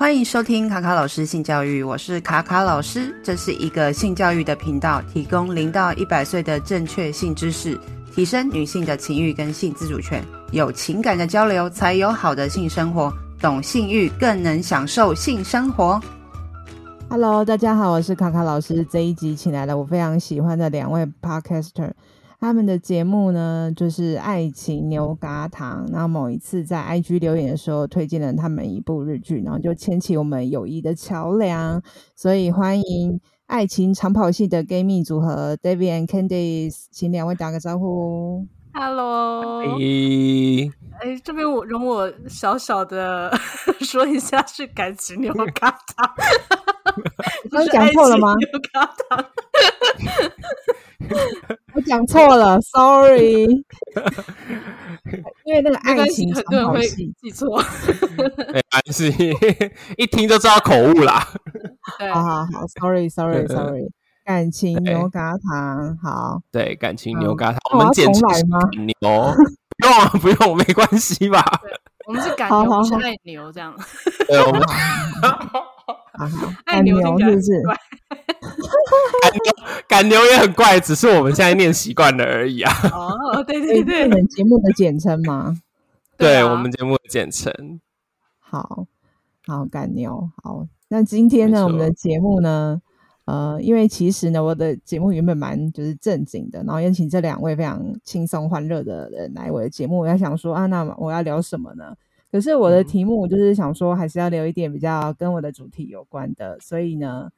欢迎收听卡卡老师性教育，我是卡卡老师，这是一个性教育的频道，提供零到一百岁的正确性知识，提升女性的情欲跟性自主权，有情感的交流才有好的性生活，懂性欲更能享受性生活。Hello，大家好，我是卡卡老师，这一集请来了我非常喜欢的两位 Podcaster。他们的节目呢，就是爱情牛轧糖。然后某一次在 IG 留言的时候，推荐了他们一部日剧，然后就牵起我们友谊的桥梁。所以欢迎爱情长跑系的 Gay 蜜组合 David and Candice，请两位打个招呼。Hello，哎，哎，这边我容我小小的 说一下，是感情牛轧糖。我刚讲错了吗？牛轧糖。我讲错了，sorry。因为那个爱情很多人会记错，没关系，一听就知道口误啦。好好好，sorry，sorry，sorry。感情牛轧糖，好。对，感情牛轧糖，我们简称牛。不用啊，不用，没关系吧？我们是感牛，不是爱牛，这样。对，我们。爱 牛是不是？感牛，也很怪，只是我们现在念习惯了而已啊。哦，对对对，我们节目的简称吗？对，啊、我们节目的简称。好好，赶牛好。那今天呢，我们的节目呢，呃，因为其实呢，我的节目原本蛮就是正经的，然后邀请这两位非常轻松欢乐的人来我的节目，我在想说啊，那我要聊什么呢？可是我的题目就是想说，还是要留一点比较跟我的主题有关的，所以呢，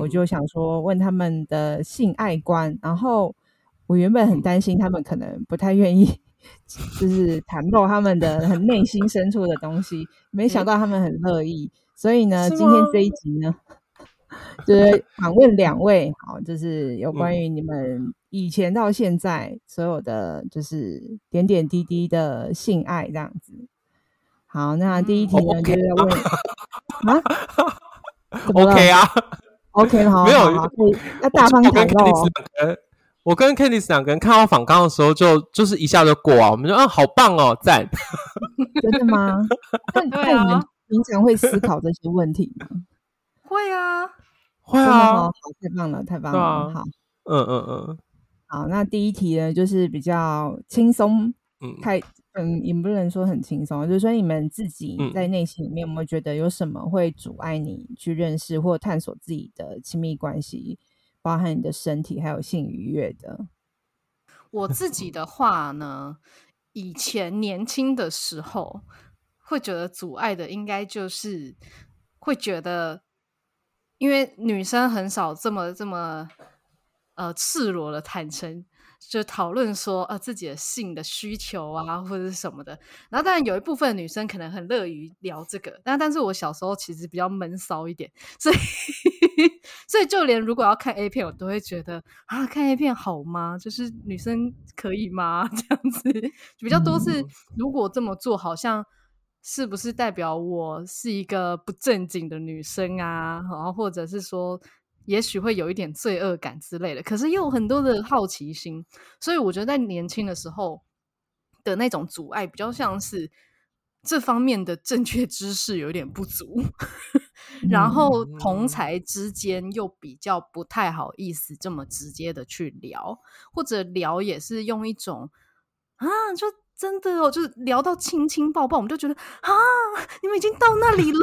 我就想说问他们的性爱观。然后我原本很担心他们可能不太愿意，就是袒露他们的很内心深处的东西，没想到他们很乐意。所以呢，今天这一集呢，就是访问两位，好，就是有关于你们以前到现在所有的就是点点滴滴的性爱这样子。好，那第一题呢.就是要问 啊，OK 啊，OK 好，没有，要大方讲哦。我跟 Candice 两个人看到访纲的时候就，就就是一下就过啊，我们就啊，好棒哦，赞。真的吗？那那你们平常会思考这些问题吗？会啊，会啊，好，太棒了，太棒了，啊、好，嗯嗯嗯，好，那第一题呢，就是比较轻松，嗯，太。嗯，也不能说很轻松，就是说你们自己在内心里面有没有觉得有什么会阻碍你去认识或探索自己的亲密关系，包含你的身体还有性愉悦的？我自己的话呢，以前年轻的时候会觉得阻碍的，应该就是会觉得，因为女生很少这么这么呃赤裸的坦诚。就讨论说，呃，自己的性的需求啊，或者是什么的。然后，当然有一部分女生可能很乐于聊这个，但但是我小时候其实比较闷骚一点，所以所以就连如果要看 A 片，我都会觉得啊，看 A 片好吗？就是女生可以吗？这样子比较多是，如果这么做，好像是不是代表我是一个不正经的女生啊？然后或者是说。也许会有一点罪恶感之类的，可是又有很多的好奇心，所以我觉得在年轻的时候的那种阻碍，比较像是这方面的正确知识有点不足，然后同才之间又比较不太好意思这么直接的去聊，或者聊也是用一种啊，就真的哦，就是聊到亲亲抱抱，我们就觉得啊，你们已经到那里了。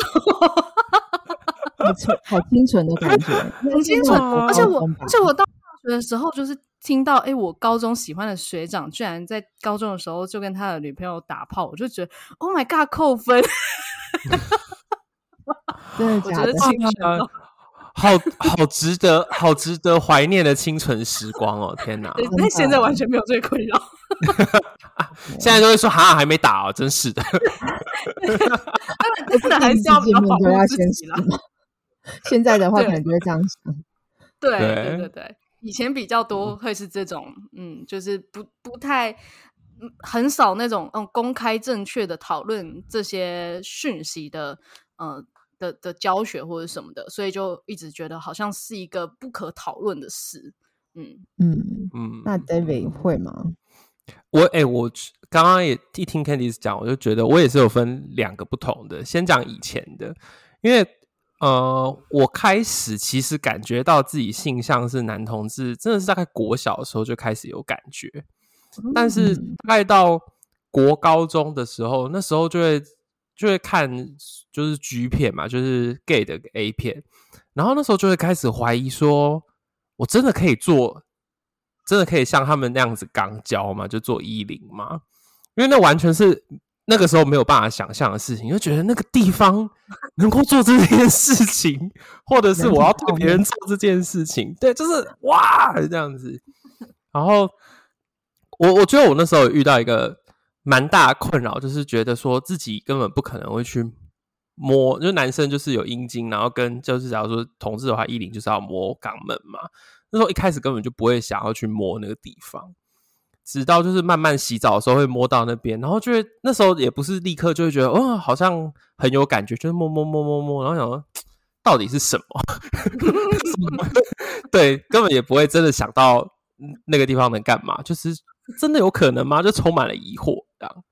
好纯，好清纯的感觉，很清纯。而且我，而且我到大学的时候，就是听到，哎、欸，我高中喜欢的学长居然在高中的时候就跟他的女朋友打炮，我就觉得，Oh my god，扣分！真的假的？好好值得，好值得怀念的清纯时光哦！天哪，但现在完全没有这个困扰。现在都会说，哈，还没打哦，真是的。真的还是要比较保护自己了。现在的话，可能就会这样想。对对对对，以前比较多会是这种，嗯，就是不不太，很少那种嗯公开正确的讨论这些讯息的，嗯的的教学或者什么的，所以就一直觉得好像是一个不可讨论的事。嗯嗯嗯，那 David 会吗？我哎、欸，我刚刚也一听 Candice 讲，我就觉得我也是有分两个不同的。先讲以前的。因为呃，我开始其实感觉到自己性向是男同志，真的是大概国小的时候就开始有感觉，但是大概到国高中的时候，那时候就会就会看就是 G 片嘛，就是 gay 的 A 片，然后那时候就会开始怀疑说，我真的可以做，真的可以像他们那样子肛交吗？就做衣领吗？因为那完全是。那个时候没有办法想象的事情，就觉得那个地方能够做这件事情，或者是我要对别人做这件事情，对，就是哇这样子。然后我我觉得我那时候遇到一个蛮大的困扰，就是觉得说自己根本不可能会去摸，就男生就是有阴茎，然后跟就是假如说同志的话，一零就是要摸肛门嘛。那时候一开始根本就不会想要去摸那个地方。直到就是慢慢洗澡的时候会摸到那边，然后就会那时候也不是立刻就会觉得哦，好像很有感觉，就是摸摸摸摸摸，然后想说到底是什么？对，根本也不会真的想到那个地方能干嘛，就是真的有可能吗？就充满了疑惑，这样。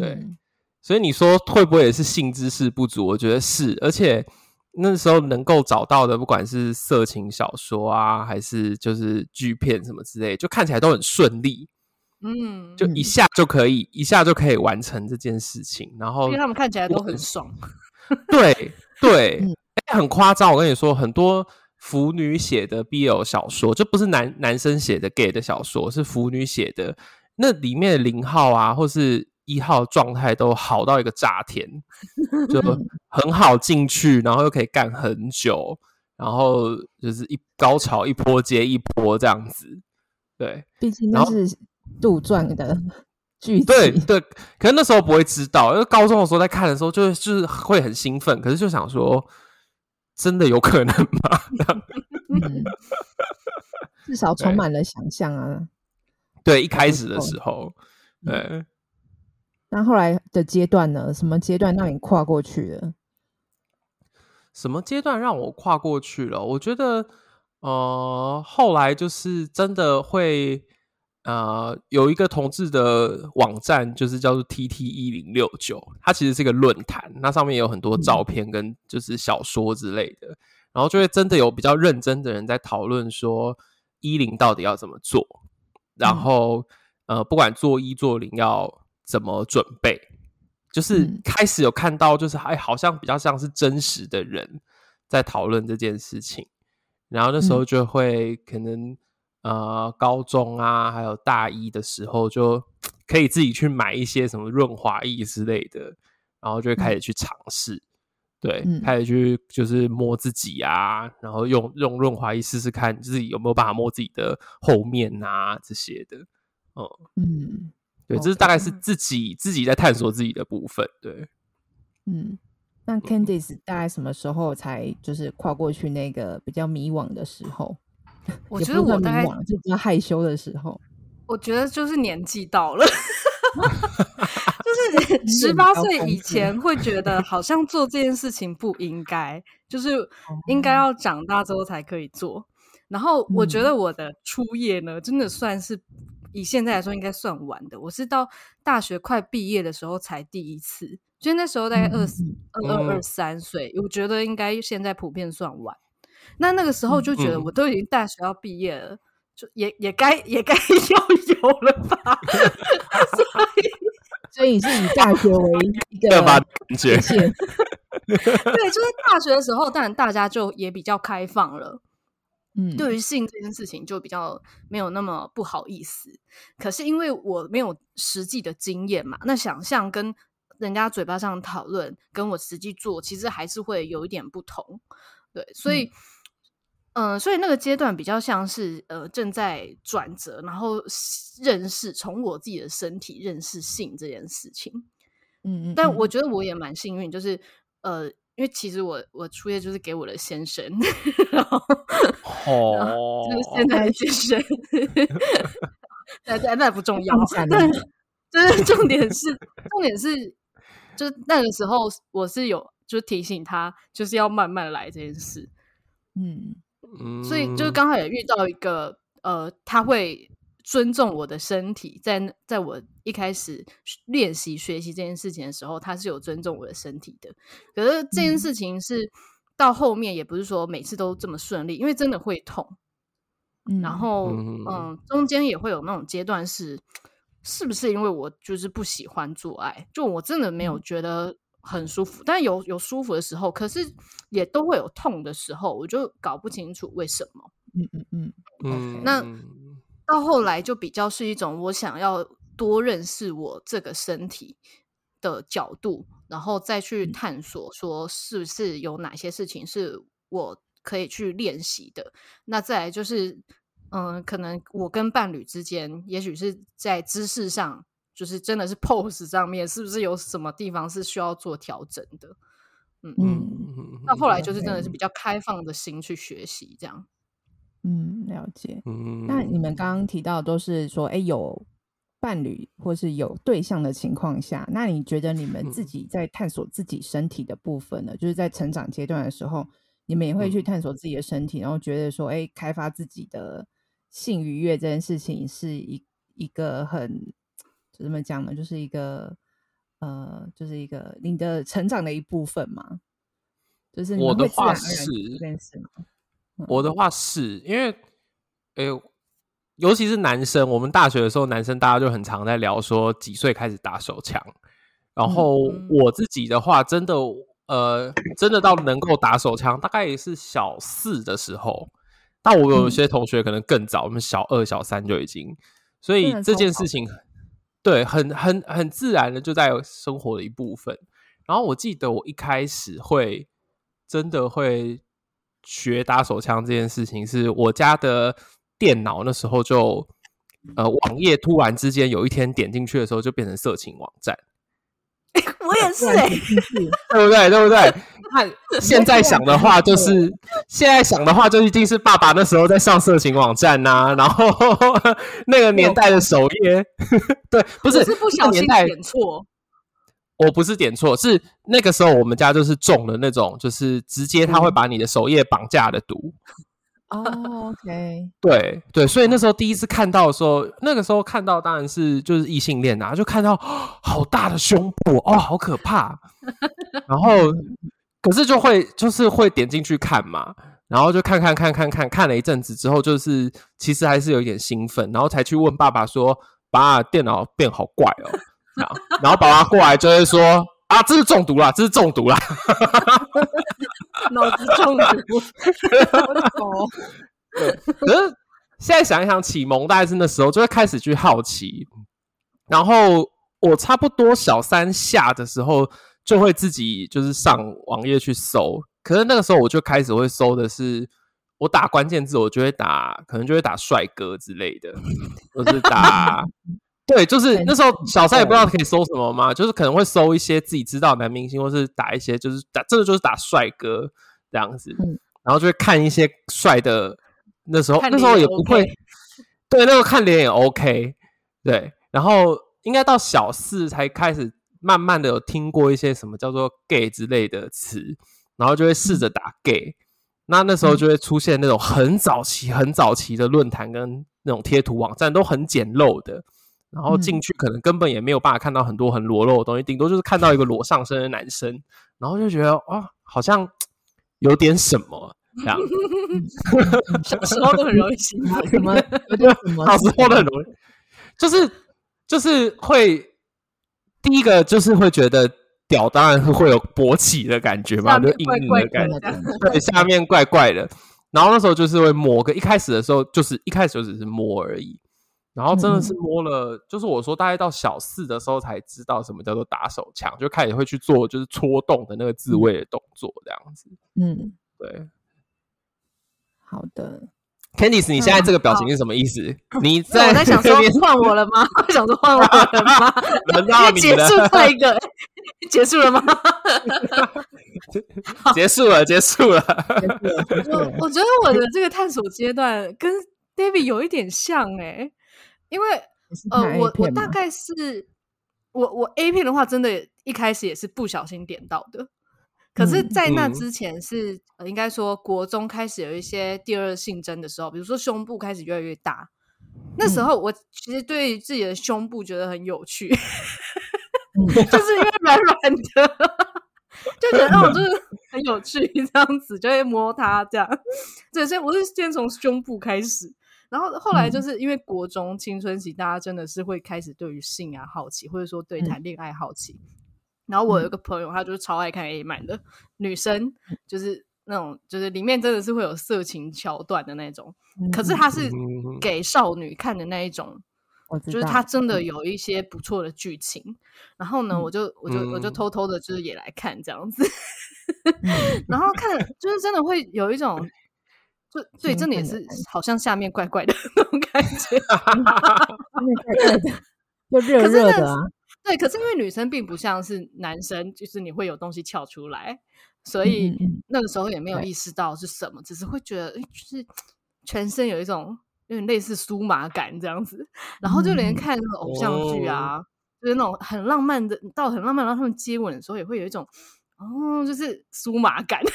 对，嗯、所以你说会不会也是性知识不足？我觉得是，而且那时候能够找到的，不管是色情小说啊，还是就是剧片什么之类，就看起来都很顺利。嗯，就一下就可以，一下就可以完成这件事情。然后，因为他们看起来都很爽。对对，欸、很夸张。我跟你说，很多腐女写的 BL 小说，就不是男男生写的 gay 的小说，是腐女写的。那里面的零号啊，或是一号状态都好到一个炸天，就 很好进去，然后又可以干很久，然后就是一高潮一波接一波这样子。对，毕竟那是。杜撰的 剧情对对，可是那时候不会知道，因为高中的时候在看的时候就，就就是会很兴奋，可是就想说，真的有可能吗？嗯、至少充满了想象啊对！对，一开始的时候，对。那后来的阶段呢？什么阶段让你跨过去了？什么阶段让我跨过去了？我觉得，呃，后来就是真的会。呃，有一个同志的网站，就是叫做 TT 一零六九，它其实是一个论坛，那上面也有很多照片跟就是小说之类的，然后就会真的有比较认真的人在讨论说一零到底要怎么做，然后呃，不管做一做零要怎么准备，就是开始有看到就是还好像比较像是真实的人在讨论这件事情，然后那时候就会可能。呃，高中啊，还有大一的时候，就可以自己去买一些什么润滑液之类的，然后就会开始去尝试，嗯、对，嗯、开始去就是摸自己啊，然后用用润滑液试试看自己有没有办法摸自己的后面啊这些的，嗯。嗯，对，这是大概是自己自己在探索自己的部分，对，嗯，那 Candice 大概什么时候才就是跨过去那个比较迷惘的时候？我觉得我大概就比较害羞的时候，我觉得就是年纪到了，就是 十八岁以前会觉得好像做这件事情不应该，就是应该要长大之后才可以做。然后我觉得我的初夜呢，真的算是以现在来说应该算晚的。我是到大学快毕业的时候才第一次，就那时候大概二十二二二三岁，我觉得应该现在普遍算晚。那那个时候就觉得我都已经大学要毕业了，嗯、就也也该也该 要有了吧，所以 所以是以大学为一个界限。对，就是大学的时候，当然大家就也比较开放了，嗯，对于性这件事情就比较没有那么不好意思。可是因为我没有实际的经验嘛，那想象跟人家嘴巴上讨论，跟我实际做，其实还是会有一点不同。对，所以。嗯所以那个阶段比较像是呃正在转折，然后认识从我自己的身体认识性这件事情。嗯嗯，但我觉得我也蛮幸运，就是呃，因为其实我我初夜就是给我的先生，然后哦，就是现在的先生，那那那不重要，但 就是重点是重点是，就是那个时候我是有就是提醒他，就是要慢慢来这件事。嗯。所以就是刚好也遇到一个呃，他会尊重我的身体，在在我一开始练习学习这件事情的时候，他是有尊重我的身体的。可是这件事情是到后面也不是说每次都这么顺利，因为真的会痛。嗯、然后嗯，中间也会有那种阶段是，是不是因为我就是不喜欢做爱？就我真的没有觉得很舒服，嗯、但有有舒服的时候，可是也都会有痛的时候，我就搞不清楚为什么。嗯嗯嗯嗯，那。到后来就比较是一种我想要多认识我这个身体的角度，然后再去探索说是不是有哪些事情是我可以去练习的。那再来就是，嗯，可能我跟伴侣之间，也许是在姿势上，就是真的是 pose 上面，是不是有什么地方是需要做调整的？嗯嗯，那后来就是真的是比较开放的心去学习这样。嗯，了解。嗯，那你们刚刚提到都是说，哎，有伴侣或是有对象的情况下，那你觉得你们自己在探索自己身体的部分呢？嗯、就是在成长阶段的时候，你们也会去探索自己的身体，嗯、然后觉得说，哎，开发自己的性愉悦这件事情是一一个很就怎么讲呢？就是一个呃，就是一个你的成长的一部分嘛。就是我的话是这件事吗？我的话是因为，哎，尤其是男生，我们大学的时候，男生大家就很常在聊说几岁开始打手枪。然后我自己的话，真的，呃，真的到能够打手枪，大概也是小四的时候。但我有些同学可能更早，我们小二、小三就已经。所以这件事情，对，很很很自然的就在生活的一部分。然后我记得我一开始会真的会。学打手枪这件事情，是我家的电脑那时候就呃，网页突然之间有一天点进去的时候，就变成色情网站。我也是哎、欸，对不对？对不对？那现在想的话，就是现在想的话，就一定是爸爸那时候在上色情网站呐、啊，然后 那个年代的首页，对，不是，是不小心点错。我不是点错，是那个时候我们家就是中了那种，就是直接他会把你的首页绑架的毒。哦、oh,，OK，对对，所以那时候第一次看到的时候，那个时候看到当然是就是异性恋啊，就看到好大的胸部哦，好可怕。然后可是就会就是会点进去看嘛，然后就看看看看看看了一阵子之后，就是其实还是有一点兴奋，然后才去问爸爸说：“爸，电脑变好怪哦。”然后爸爸过来就会说：“啊，这是中毒了，这是中毒了，脑子中毒。”对，可是现在想一想，启蒙大概是那时候就会开始去好奇。然后我差不多小三下的时候，就会自己就是上网页去搜。可是那个时候我就开始会搜的是，我打关键字，我就会打，可能就会打帅哥之类的，或是打。对，就是那时候小三也不知道可以搜什么嘛，就是可能会搜一些自己知道的男明星，或是打一些就是打，真的就是打帅哥这样子，然后就会看一些帅的。那时候那时候也不会，对，那时候看脸也 OK，对。然后应该到小四才开始慢慢的有听过一些什么叫做 gay 之类的词，然后就会试着打 gay。那那时候就会出现那种很早期、很早期的论坛跟那种贴图网站，都很简陋的。然后进去可能根本也没有办法看到很多很裸露的东西，顶多就是看到一个裸上身的男生，然后就觉得哇，好像有点什么这样。小时候都很容易喜欢 什么？小时候都很容易，就是就是会第一个就是会觉得屌，当然是会有勃起的感觉嘛，就硬硬的感觉，对，下面怪怪的。然后那时候就是会摸个，一开始的时候就是一开始就只是摸而已。然后真的是摸了，嗯、就是我说大概到小四的时候才知道什么叫做打手枪，就开始会去做就是戳动的那个自慰的动作这样子。嗯，对。好的，Candice，你现在这个表情是什么意思？嗯、你在我在想说换我了吗？我想说换我了吗？轮到你了。结束这一个，结束了吗？结束了，结束了。我我觉得我的这个探索阶段跟 David 有一点像诶、欸因为呃，我我大概是我我 A 片的话，真的一开始也是不小心点到的。可是，在那之前是、嗯呃、应该说国中开始有一些第二性征的时候，比如说胸部开始越来越大，那时候我其实对自己的胸部觉得很有趣，嗯、就是因为软软的，就觉得那种就是很有趣，这样子就会摸它这样。对，所以我是先从胸部开始，然后后来就是因为国中青春期，大家真的是会开始对于性啊好奇，或者说对谈恋爱好奇。嗯、然后我有一个朋友，他就是超爱看 A 漫的女生，就是。那种就是里面真的是会有色情桥段的那种，嗯、可是他是给少女看的那一种，就是他真的有一些不错的剧情。嗯、然后呢，我就我就我就偷偷的，就是也来看这样子，嗯、然后看就是真的会有一种，就对，真的也是好像下面怪怪的 那种感觉，就热热的啊。对，可是因为女生并不像是男生，就是你会有东西翘出来。所以那个时候也没有意识到是什么，嗯、只是会觉得，就是全身有一种有点类似酥麻感这样子。然后就连看那种偶像剧啊，嗯、就是那种很浪漫的，到很浪漫，然后他们接吻的时候也会有一种，哦，就是酥麻感。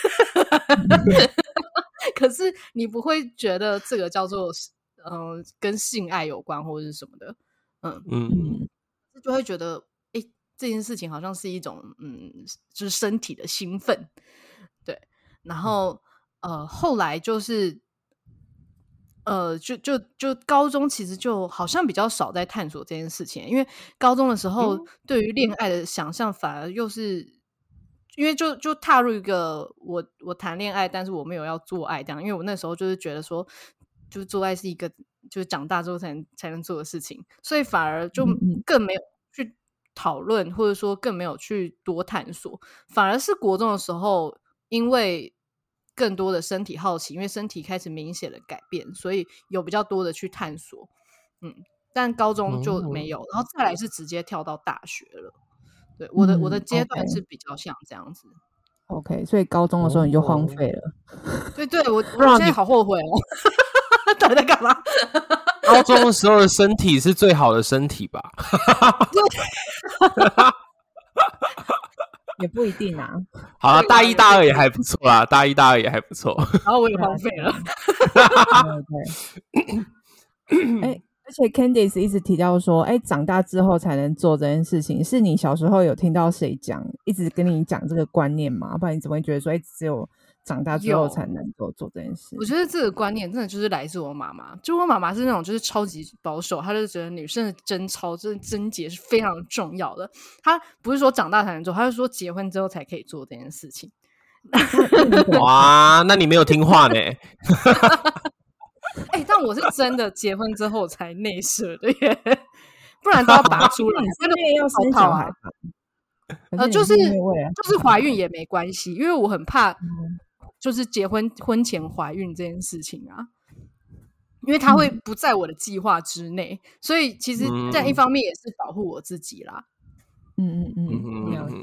可是你不会觉得这个叫做，嗯、呃，跟性爱有关或者是什么的，嗯嗯，就会觉得。这件事情好像是一种，嗯，就是身体的兴奋，对。然后，呃，后来就是，呃，就就就高中其实就好像比较少在探索这件事情，因为高中的时候对于恋爱的想象反而又是，因为就就踏入一个我我谈恋爱，但是我没有要做爱这样，因为我那时候就是觉得说，就是做爱是一个就是长大之后才能才能做的事情，所以反而就更没有去。讨论或者说更没有去多探索，反而是国中的时候，因为更多的身体好奇，因为身体开始明显的改变，所以有比较多的去探索。嗯，但高中就没有，嗯、然后再来是直接跳到大学了。对，我的、嗯、我的阶段是比较像这样子。OK，所以高中的时候你就荒废了。对对，我我现在好后悔哦。到底在干嘛？高中的时候的身体是最好的身体吧？也不一定啊。好了，大一大二也还不错啦，大一大二也还不错。然后我也荒废了。对。哎，而且 Candice 一直提到说，哎，长大之后才能做这件事情，是你小时候有听到谁讲，一直跟你讲这个观念吗？不然你怎么会觉得说，哎，只有。长大之后才能够做这件事。我觉得这个观念真的就是来自我妈妈。就我妈妈是那种就是超级保守，她就觉得女生的贞操、就是贞洁是非常重要的。她不是说长大才能做，她是说结婚之后才可以做这件事情。哇，那你没有听话呢？哎、欸，但我是真的结婚之后才内射的耶，不然都要拔出来。真的要生小孩？呃，就是就是怀孕也没关系，因为我很怕。就是结婚婚前怀孕这件事情啊，因为它会不在我的计划之内，嗯、所以其实在一方面也是保护我自己啦。嗯嗯嗯，了解。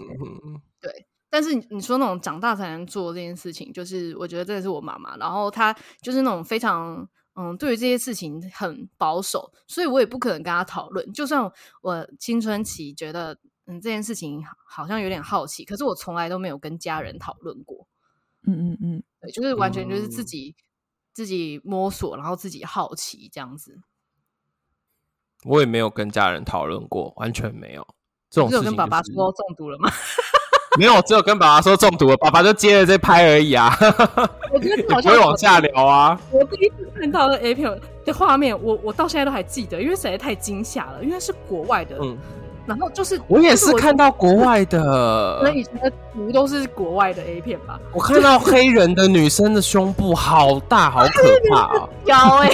对，但是你说那种长大才能做这件事情，就是我觉得这是我妈妈，然后她就是那种非常嗯，对于这些事情很保守，所以我也不可能跟他讨论。就算我青春期觉得嗯这件事情好像有点好奇，可是我从来都没有跟家人讨论过。嗯嗯嗯，对，就是完全就是自己、嗯、自己摸索，然后自己好奇这样子。我也没有跟家人讨论过，完全没有这种事情、就是。有跟爸爸说中毒了吗？没有，只有跟爸爸说中毒了，爸爸就接着在拍而已啊。我觉得好像 不会往下聊啊。我第一次看到的 A 片的画面，我我到现在都还记得，因为实在太惊吓了，因为是国外的。嗯。然后就是，我也是看到国外的，那以前的图都是国外的 A 片吧？我看到黑人的女生的胸部好大，好可怕啊！高哎！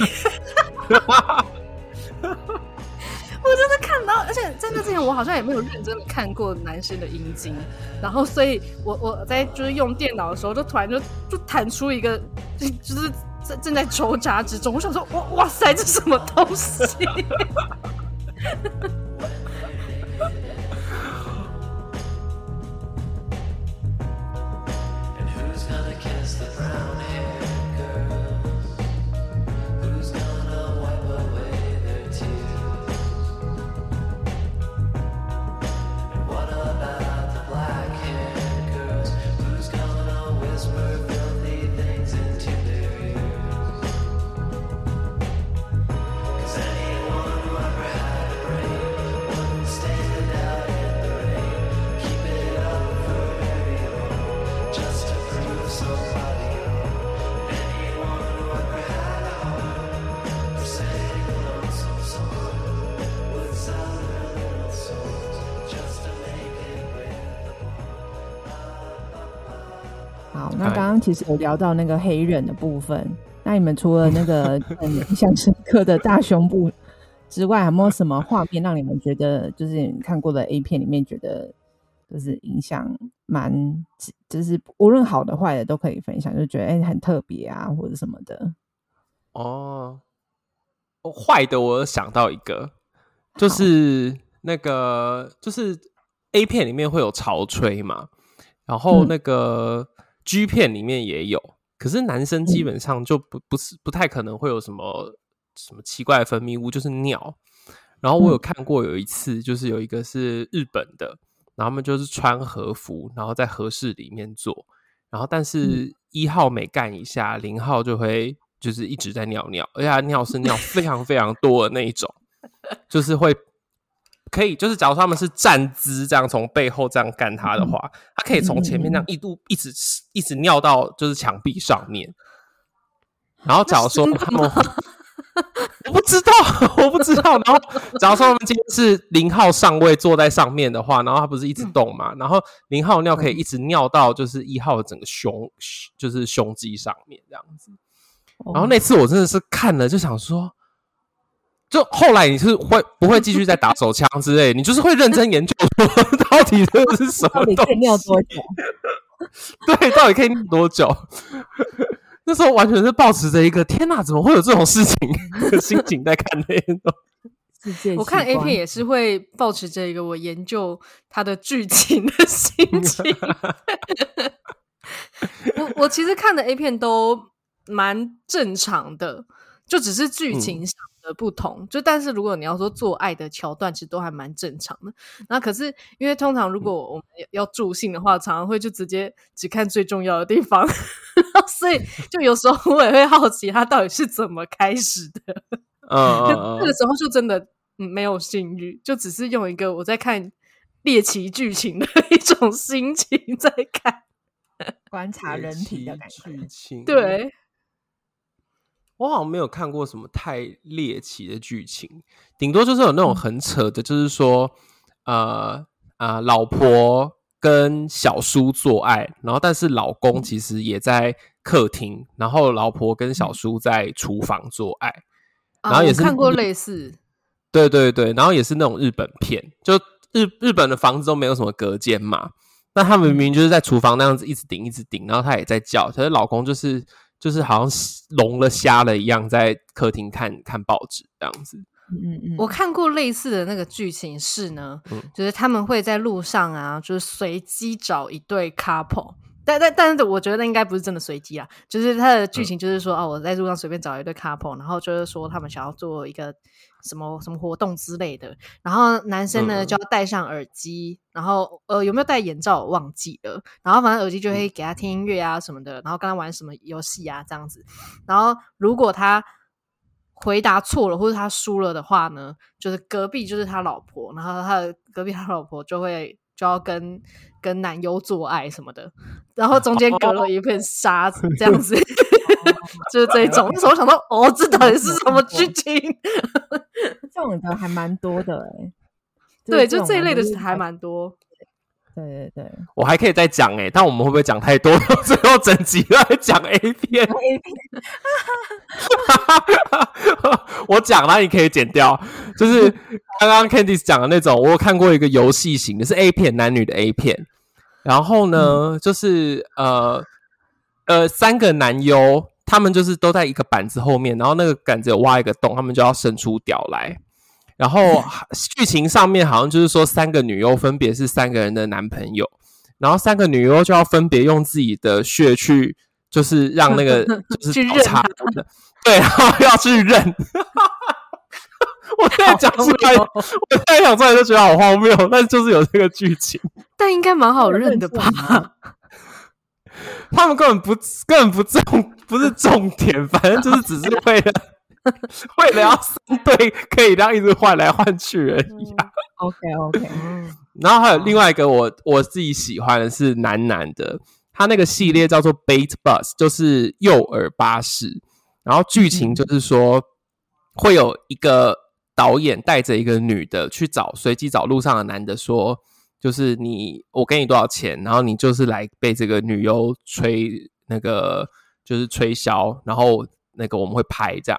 我真的看到，而且在那之前我好像也没有认真的看过男生的阴茎，然后所以我我在就是用电脑的时候就突然就就弹出一个，就是正正在抽扎之中，我想说哇哇塞，这什么东西？刚其实有聊到那个黑人的部分，那你们除了那个 印象深刻的大胸部之外，有没有什么画面让你们觉得就是你看过的 A 片里面觉得就是影响蛮，就是无论好的坏的都可以分享，就觉得哎、欸、很特别啊或者什么的。哦，坏的我有想到一个，就是那个就是 A 片里面会有潮吹嘛，然后那个。嗯 G 片里面也有，可是男生基本上就不不是不太可能会有什么什么奇怪的分泌物，就是尿。然后我有看过有一次，就是有一个是日本的，然后他们就是穿和服，然后在和室里面做，然后但是一号每干一下，零号就会就是一直在尿尿，而且他尿是尿非常非常多的那一种，就是会。可以，就是假如说他们是站姿这样从背后这样干他的话，嗯、他可以从前面这样一度一直、嗯、一直尿到就是墙壁上面。然后假如说他们，我不知道，我不知道。然后假如说他们今天是零号上位坐在上面的话，然后他不是一直动嘛？嗯、然后零号尿可以一直尿到就是一号的整个胸，就是胸肌上面这样子。然后那次我真的是看了就想说。就后来你是会不会继续再打手枪之类？你就是会认真研究说到底这是什么东西？到底可以尿多久？对，到底可以尿多久？那时候完全是抱持着一个天哪，怎么会有这种事情的心情在看那种。我看 A 片也是会抱持着一个我研究它的剧情的心情。我我其实看的 A 片都蛮正常的，就只是剧情上。嗯的不同，就但是如果你要说做爱的桥段，其实都还蛮正常的。那可是因为通常如果我们要助兴的话，常常会就直接只看最重要的地方，所以就有时候我也会好奇他到底是怎么开始的。嗯，那个时候就真的没有性欲，就只是用一个我在看猎奇剧情的 一种心情在看，观察人体的感觉。对。我好像没有看过什么太猎奇的剧情，顶多就是有那种很扯的，就是说，呃呃，老婆跟小叔做爱，然后但是老公其实也在客厅，然后老婆跟小叔在厨房做爱，然后也是、啊、看过类似，对对对，然后也是那种日本片，就日日本的房子都没有什么隔间嘛，那他们明明就是在厨房那样子一直顶一直顶，然后他也在叫，可是老公就是。就是好像聋了瞎了一样，在客厅看看报纸这样子。嗯嗯，我看过类似的那个剧情是呢，嗯、就是他们会在路上啊，就是随机找一对 couple，但但但是我觉得那应该不是真的随机啊，就是他的剧情就是说，哦、我在路上随便找一对 couple，然后就是说他们想要做一个。什么什么活动之类的，然后男生呢就要戴上耳机，嗯、然后呃有没有戴眼罩我忘记了，然后反正耳机就会。给他听音乐啊什么的，然后跟他玩什么游戏啊这样子，然后如果他回答错了或者他输了的话呢，就是隔壁就是他老婆，然后他的隔壁他老婆就会就要跟跟男优做爱什么的，然后中间隔了一片沙子这样子。就是这种，那时候我想到，哦，这到底是什么剧情？这种的还蛮多的哎。对，就这一类的还蛮多。对对对，我还可以再讲哎，但我们会不会讲太多？最后整集都在讲 A 片。A 片。我讲了，你可以剪掉。就是刚刚 Candice 讲的那种，我有看过一个游戏型的，是 A 片，男女的 A 片。然后呢，嗯、就是呃。呃，三个男优，他们就是都在一个板子后面，然后那个杆子有挖一个洞，他们就要伸出屌来。然后剧情上面好像就是说，三个女优分别是三个人的男朋友，然后三个女优就要分别用自己的血去，就是让那个 就是去认他的，对，然后要去认。我现在讲出来，我现在讲出来就觉得好荒谬，但是就是有这个剧情，但应该蛮好认的吧？他们根本不根本不重不是重点，反正就是只是为了 为了要三对可以这样一直换来换去而已啊。OK OK，然后还有另外一个我我自己喜欢的是男男的，他那个系列叫做 Bait Bus，就是诱饵巴士。然后剧情就是说会有一个导演带着一个女的去找随机找路上的男的说。就是你我给你多少钱，然后你就是来被这个女优吹那个就是吹箫，然后那个我们会拍这样，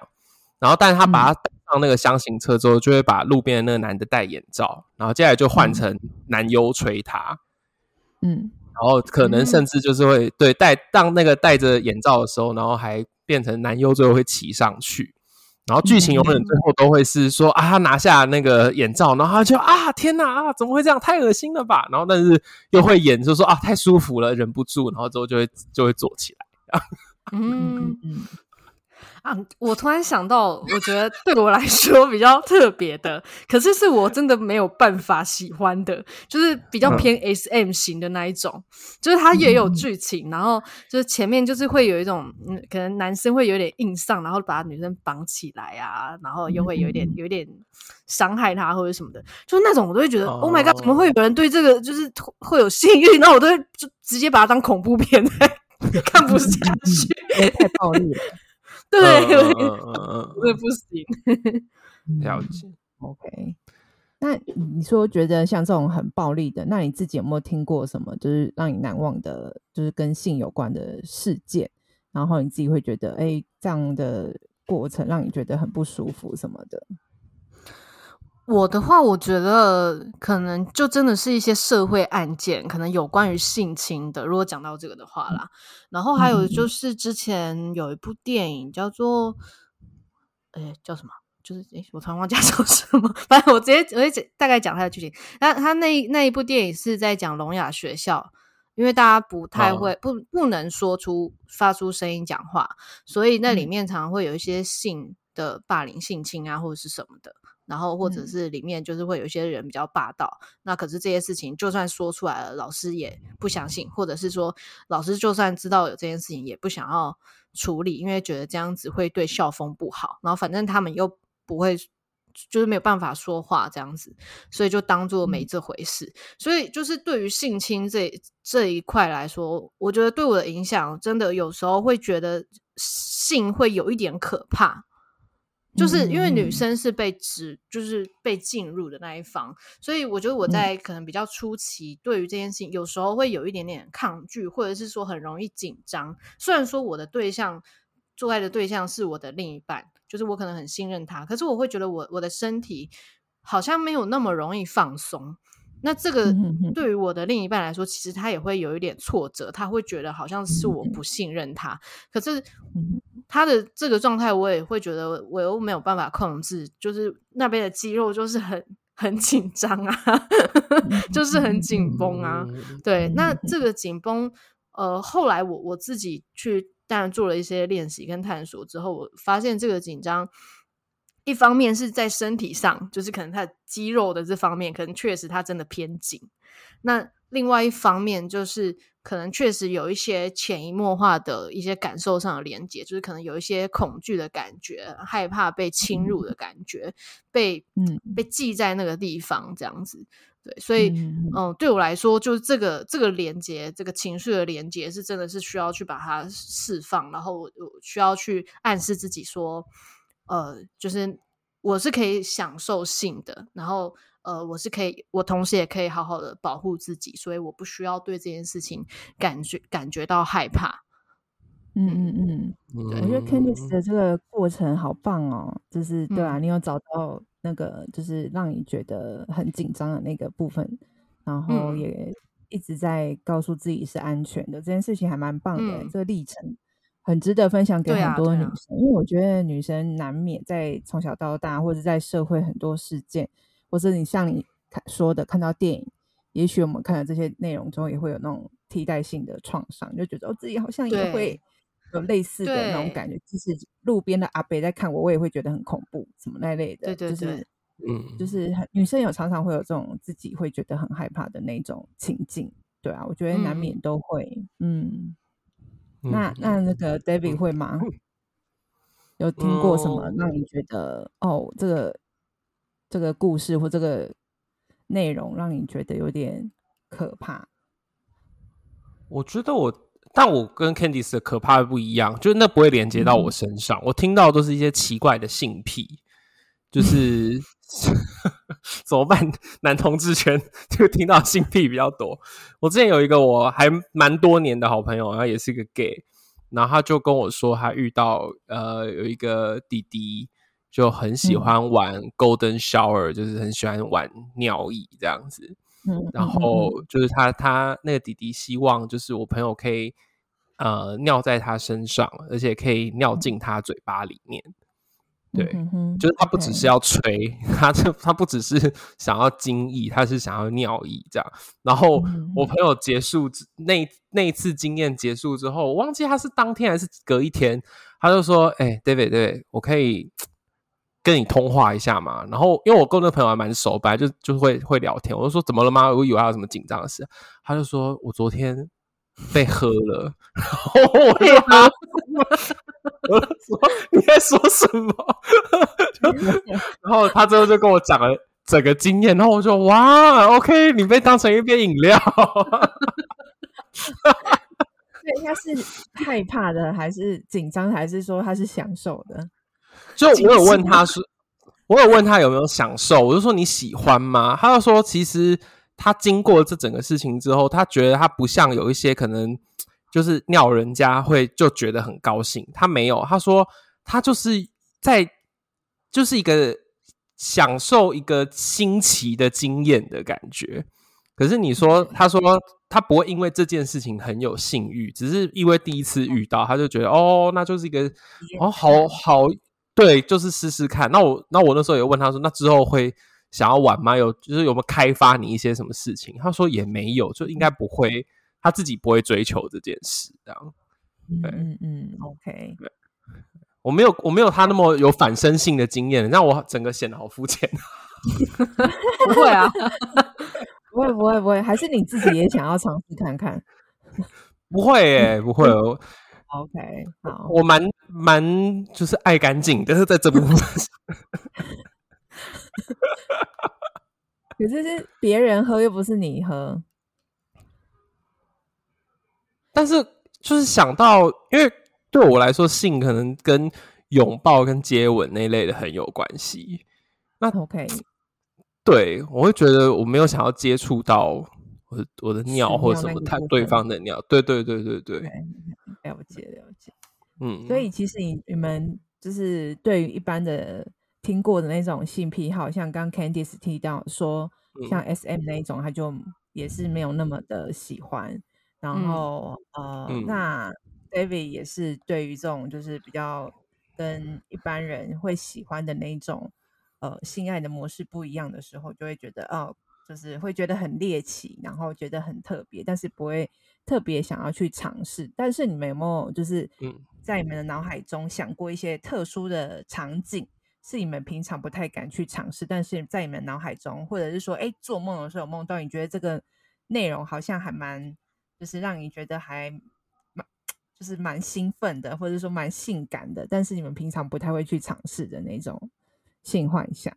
然后但是他把他带上那个箱型车之后，就会把路边的那个男的戴眼罩，然后接下来就换成男优吹他，嗯，然后可能甚至就是会对戴当那个戴着眼罩的时候，然后还变成男优最后会骑上去。然后剧情永远最后都会是说、嗯、啊，他拿下那个眼罩，然后他就啊，天哪啊，怎么会这样？太恶心了吧！然后但是又会演，就说啊，太舒服了，忍不住，然后之后就会就会坐起来。嗯 嗯。啊！我突然想到，我觉得对我来说比较特别的，可是是我真的没有办法喜欢的，就是比较偏 SM 型的那一种，就是它也有剧情，然后就是前面就是会有一种，嗯，可能男生会有点硬上，然后把女生绑起来啊，然后又会有点有点伤害她或者什么的，就是那种我都会觉得，Oh my god，怎么会有人对这个就是会有性欲？那我都会就直接把它当恐怖片 看不下去，太暴力了。对，嗯嗯我也不行。了解，OK。那你说觉得像这种很暴力的，那你自己有没有听过什么就是让你难忘的，就是跟性有关的事件？然后你自己会觉得，哎，这样的过程让你觉得很不舒服什么的？我的话，我觉得可能就真的是一些社会案件，可能有关于性侵的。如果讲到这个的话啦，然后还有就是之前有一部电影叫做，哎，叫什么？就是哎，我突然忘记 叫什么。反正我直接我直接大概讲它的剧情。那他那那一部电影是在讲聋哑学校，因为大家不太会、哦、不不能说出发出声音讲话，所以那里面常常会有一些性的霸凌、性侵啊，或者是什么的。然后或者是里面就是会有一些人比较霸道，嗯、那可是这些事情就算说出来了，老师也不相信，或者是说老师就算知道有这件事情也不想要处理，因为觉得这样子会对校风不好。然后反正他们又不会，就是没有办法说话这样子，所以就当做没这回事。嗯、所以就是对于性侵这这一块来说，我觉得对我的影响真的有时候会觉得性会有一点可怕。就是因为女生是被指，就是被进入的那一方，所以我觉得我在可能比较初期，对于这件事情，有时候会有一点点抗拒，或者是说很容易紧张。虽然说我的对象，做爱的对象是我的另一半，就是我可能很信任他，可是我会觉得我我的身体好像没有那么容易放松。那这个对于我的另一半来说，其实他也会有一点挫折，他会觉得好像是我不信任他，可是。他的这个状态，我也会觉得我又没有办法控制，就是那边的肌肉就是很很紧张啊，就是很紧绷啊。对，那这个紧绷，呃，后来我我自己去当然做了一些练习跟探索之后，我发现这个紧张，一方面是在身体上，就是可能他的肌肉的这方面，可能确实他真的偏紧。那另外一方面就是。可能确实有一些潜移默化的一些感受上的连接，就是可能有一些恐惧的感觉，害怕被侵入的感觉，嗯、被嗯被记在那个地方这样子。对，所以嗯，嗯，对我来说，就是这个这个连接，这个情绪的连接，是真的是需要去把它释放，然后我需要去暗示自己说，呃，就是我是可以享受性的，然后。呃，我是可以，我同时也可以好好的保护自己，所以我不需要对这件事情感觉感觉到害怕。嗯嗯嗯，我觉得 Candice 的这个过程好棒哦，就是对啊，你有找到那个就是让你觉得很紧张的那个部分，然后也一直在告诉自己是安全的，这件事情还蛮棒的，嗯、这个历程很值得分享给很多女生，啊。啊、因为我觉得女生难免在从小到大或者在社会很多事件。或者你像你看说的，看到电影，也许我们看了这些内容之后，也会有那种替代性的创伤，就觉得哦自己好像也会有类似的那种感觉。即使路边的阿伯在看我，我也会觉得很恐怖，什么那类的。对对对，就是嗯，就是女生有常常会有这种自己会觉得很害怕的那种情境。对啊，我觉得难免都会。嗯，嗯那那那个 David 会吗？有听过什么让你觉得、嗯、哦，这个？这个故事或这个内容让你觉得有点可怕？我觉得我，但我跟 Candice 的可怕不一样，就是那不会连接到我身上。嗯、我听到的都是一些奇怪的性癖，就是 怎么办？男同志圈就听到性癖比较多。我之前有一个我还蛮多年的好朋友，然后也是一个 gay，然后他就跟我说，他遇到呃有一个弟弟，就很喜欢玩 golden shower，、嗯、就是很喜欢玩尿意这样子。嗯，然后就是他他那个弟弟希望就是我朋友可以呃尿在他身上，而且可以尿进他嘴巴里面。对，就是他不只是要吹，嗯、他这他不只是 想要精液，他是想要尿意这样。然后我朋友结束那那一次经验结束之后，我忘记他是当天还是隔一天，他就说：“哎、欸、，David，对，我可以跟你通话一下嘛？”然后因为我跟那个朋友还蛮熟，本来就就会会聊天，我就说：“怎么了吗？我以为他有什么紧张的事。”他就说：“我昨天被喝了。”然后我就说。我说你在说什么？然后他最后就跟我讲了整个经验，然后我说哇，OK，你被当成一杯饮料。对，他是害怕的，还是紧张，还是说他是享受的？就我有问他是，我有问他有没有享受，我就说你喜欢吗？他就说其实他经过这整个事情之后，他觉得他不像有一些可能。就是尿人家会就觉得很高兴，他没有，他说他就是在就是一个享受一个新奇的经验的感觉。可是你说，他说他不会因为这件事情很有性欲，只是因为第一次遇到，他就觉得哦，那就是一个哦，好好，对，就是试试看。那我那我那时候也问他说，那之后会想要玩吗？有就是有没有开发你一些什么事情？他说也没有，就应该不会。他自己不会追求这件事，这样。对，嗯嗯，OK。对，我没有，我没有他那么有反身性的经验，让我整个显得好肤浅。不会啊，不会，不会，不会，还是你自己也想要尝试看看？不会耶，不会。OK，好，我蛮蛮就是爱干净，但 是在这部分，可是是别人喝，又不是你喝。但是，就是想到，因为对我来说，性可能跟拥抱、跟接吻那一类的很有关系。那 OK，对，我会觉得我没有想要接触到我的我的尿或者什么，他对方的尿。对对对对对，了解了解。嗯，所以其实你你们就是对于一般的听过的那种性癖好，像刚 Candice 提到说，像 SM 那一种，他就也是没有那么的喜欢。然后，嗯、呃，嗯、那 David 也是对于这种就是比较跟一般人会喜欢的那种呃性爱的模式不一样的时候，就会觉得哦，就是会觉得很猎奇，然后觉得很特别，但是不会特别想要去尝试。但是你们有没有就是在你们的脑海中想过一些特殊的场景，是你们平常不太敢去尝试，但是在你们脑海中，或者是说，哎，做梦的时候梦到，你觉得这个内容好像还蛮。就是让你觉得还蛮，就是蛮兴奋的，或者说蛮性感的，但是你们平常不太会去尝试的那种性幻想。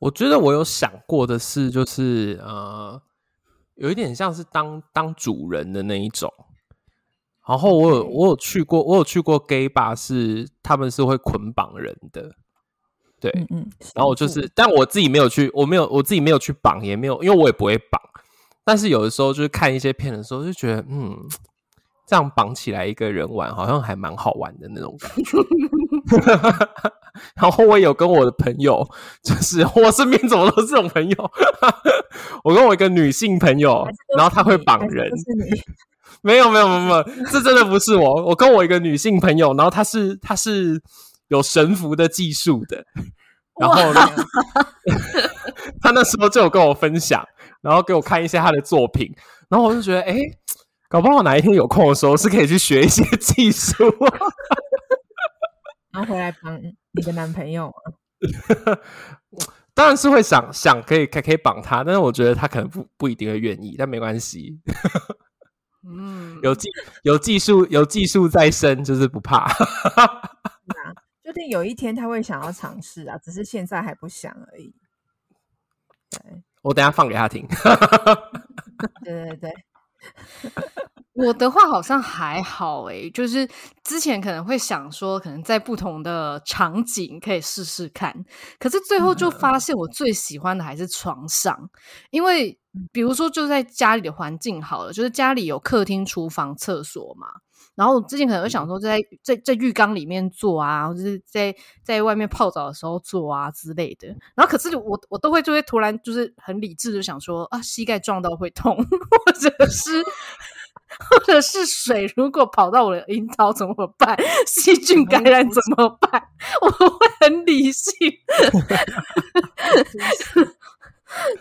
我觉得我有想过的是，就是呃，有一点像是当当主人的那一种。然后我有我有去过，我有去过 gay bar，是他们是会捆绑人的，对，嗯，嗯，然后我就是，但我自己没有去，我没有我自己没有去绑，也没有，因为我也不会绑。但是有的时候就是看一些片的时候，就觉得嗯，这样绑起来一个人玩，好像还蛮好玩的那种感觉。然后我有跟我的朋友，就是我身边怎么都是这种朋友。我跟我一个女性朋友，然后她会绑人。没有没有没有没有，这真的不是我。我跟我一个女性朋友，然后她是她是有神符的技术的。然后呢，她那时候就有跟我分享。然后给我看一些她的作品，然后我就觉得，哎，搞不好哪一天有空的时候是可以去学一些技术，然后回来帮你的男朋友。当然是会想想可以可可以绑他，但是我觉得他可能不不一定会愿意，但没关系。嗯，有技有技术有技术在身，就是不怕。就定有一天他会想要尝试啊，只是现在还不想而已。对。我等下放给他听。对对对，我的话好像还好诶、欸，就是之前可能会想说，可能在不同的场景可以试试看，可是最后就发现我最喜欢的还是床上，因为比如说就在家里的环境好了，就是家里有客厅、厨房、厕所嘛。然后我之前可能会想说在，在在在浴缸里面做啊，或者是在在外面泡澡的时候做啊之类的。然后可是我我都会就会突然就是很理智的想说啊，膝盖撞到会痛，或者是或者是水如果跑到我的阴道怎么办？细菌感染怎么办？我会很理性。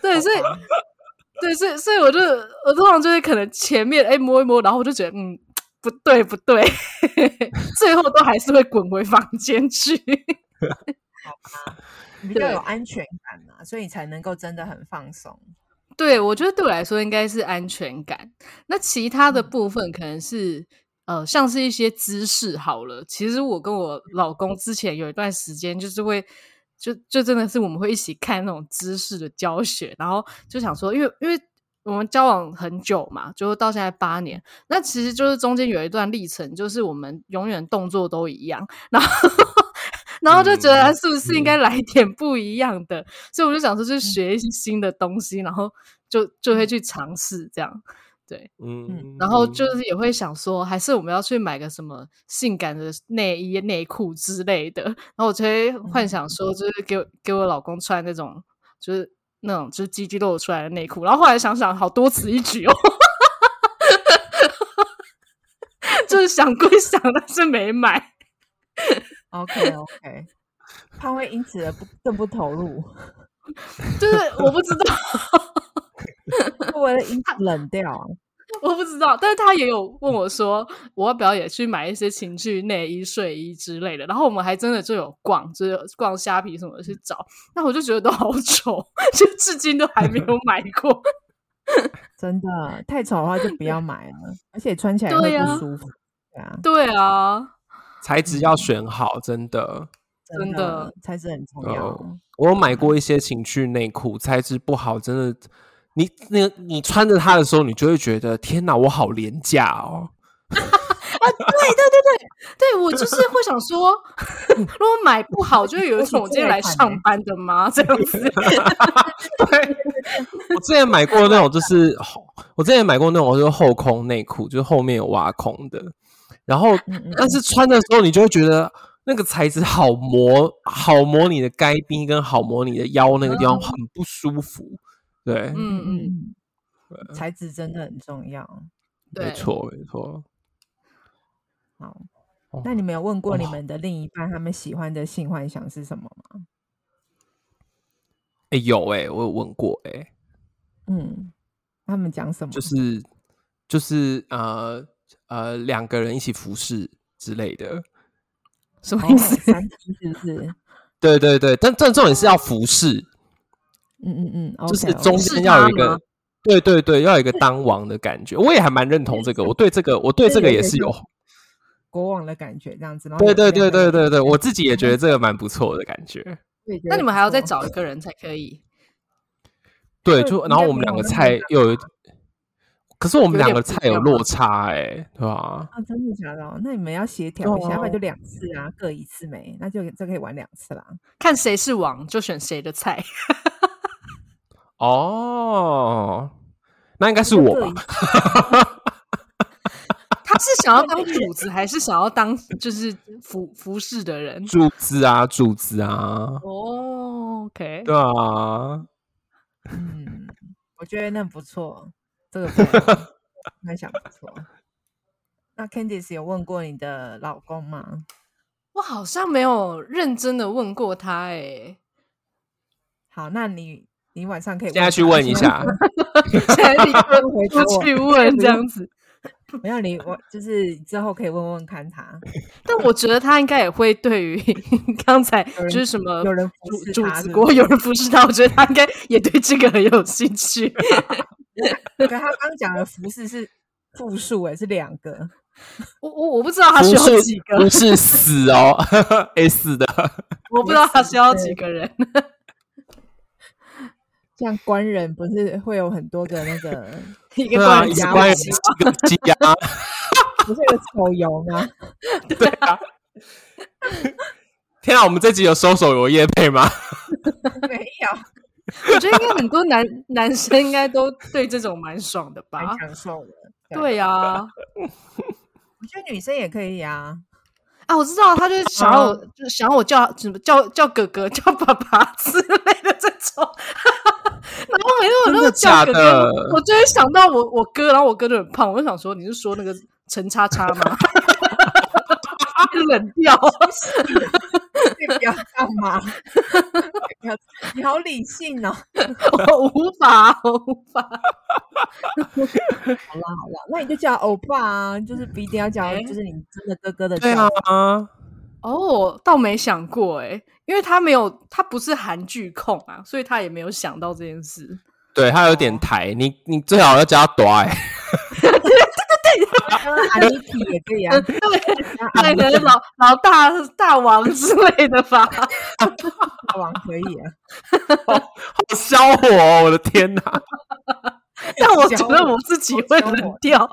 对，所以对，所以所以我就我通常就是可能前面哎摸一摸，然后我就觉得嗯。不对，不对，最后都还是会滚回房间去。好吧，比较有安全感嘛，所以你才能够真的很放松。对，我觉得对我来说应该是安全感。那其他的部分可能是、嗯、呃，像是一些姿势好了。其实我跟我老公之前有一段时间，就是会就就真的是我们会一起看那种姿势的教学，然后就想说，因为因为。我们交往很久嘛，就到现在八年。那其实就是中间有一段历程，就是我们永远动作都一样，然后 然后就觉得是不是应该来一点不一样的？嗯、所以我就想说，去学一些新的东西，然后就就会去尝试这样。对，嗯，然后就是也会想说，还是我们要去买个什么性感的内衣、内裤之类的。然后我就会幻想说，就是给我给我老公穿那种，就是。那种就是鸡鸡露出来的内裤，然后后来想想，好多此一举哦，就是想归想，但是没买。OK OK，他会因此而不更不投入，就是我不知道，会为了因此冷掉。我不知道，但是他也有问我说，我要不要也去买一些情趣内衣、睡衣之类的。然后我们还真的就有逛，就是有逛虾皮什么的去找。那我就觉得都好丑，就至今都还没有买过。真的太丑的话就不要买了，而且穿起来会不舒服。对啊，对啊，材质要选好，真的，真的材质很重要。我有买过一些情趣内裤，材质不好，真的。你那个你穿着它的时候，你就会觉得天哪，我好廉价哦！啊，对对对对对，我就是会想说，如果买不好，就会有一种我今天来上班的吗？这样子。对，我之前买过那种，就是我之前买过那种，就是后空内裤，就是后面有挖空的。然后，但是穿的时候，你就会觉得那个材质好磨，好磨你的该边跟好磨你的腰那个地方，很不舒服。对，嗯嗯，材质真的很重要。没错，没错。好，那你们有问过你们的另一半，他们喜欢的性幻想是什么吗？哎，有哎，我有问过哎。嗯，他们讲什么？就是就是呃呃，两个人一起服侍之类的，什么意思？是不是？对对对，但但重点是要服侍。嗯嗯嗯，okay, 就是中间要有一个，对对对，要有一个当王的感觉。我也还蛮认同这个，我对这个，我对这个也是有国王的感觉，这样子。对对对对对对，我自己也觉得这个蛮不错的感觉。那你们还要再找一个人才可以？对，就然后我们两个菜又有，可是我们两个菜有落差哎，对吧？啊，真的假的？那你们要协调一下，要不然就两次啊，各一次没，那就这可以玩两次啦。看谁是王，就选谁的菜。哦，那应该是我吧？他是想要当主子，还是想要当就是服服侍的人？主子啊，主子啊。哦，OK，对啊。嗯，我觉得那不错，这个蛮想不错。那 Candice 有问过你的老公吗？我好像没有认真的问过他，哎。好，那你。你晚上可以现在 去问一下，现在你问回去问这样子，没有你我就是之后可以问问看他。但我觉得他应该也会对于 刚才就是什么有人服侍他，有人服侍他，我觉得他应该也对这个很有兴趣。可他刚讲的服侍是复数哎，是两个。我我我不知道他需要几个，不是死哦，S 的，我不知道他需要几个人。像官人不是会有很多个那个 一个官人加一个鸡鸭，不是有手游吗？对啊。天啊，我们这集有收手游业配吗？没有。我觉得应该很多男男生应该都对这种蛮爽的吧，蛮享受的。对呀、啊，我觉得女生也可以呀。啊，我知道，他就是想要我，啊、就是想要我叫什么叫叫哥哥、叫爸爸 之类的这种。然后每次我都叫哥哥，我就会想到我我哥，然后我哥就很胖，我就想说，你是说那个陈叉叉吗？冷掉，你不要干嘛？你好理性哦，我无法，我无法。好啦好啦，那你就叫欧巴啊，就是不一定要叫，就是你真的哥哥的叫。啊。哦，倒没想过哎，因为他没有，他不是韩剧控啊，所以他也没有想到这件事。对，他有点台，你你最好要叫他短哎。阿尼皮也可以啊，对，那个老 老大 大王之类的吧，大王可以啊，好烧火哦，我的天哪！但我觉得我自己会冷掉。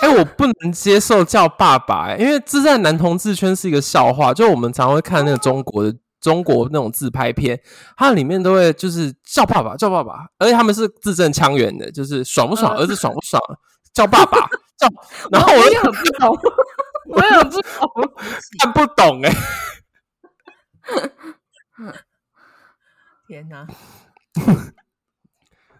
哎、欸，我不能接受叫爸爸、欸，因为这在男同志圈是一个笑话。就我们常会看那个中国的中国那种自拍片，它里面都会就是叫爸爸叫爸爸，而且他们是字正腔圆的，就是爽不爽，儿子爽不爽。叫爸爸 叫，然后我也很不懂，我也很不懂，看不懂哎、欸！天哪！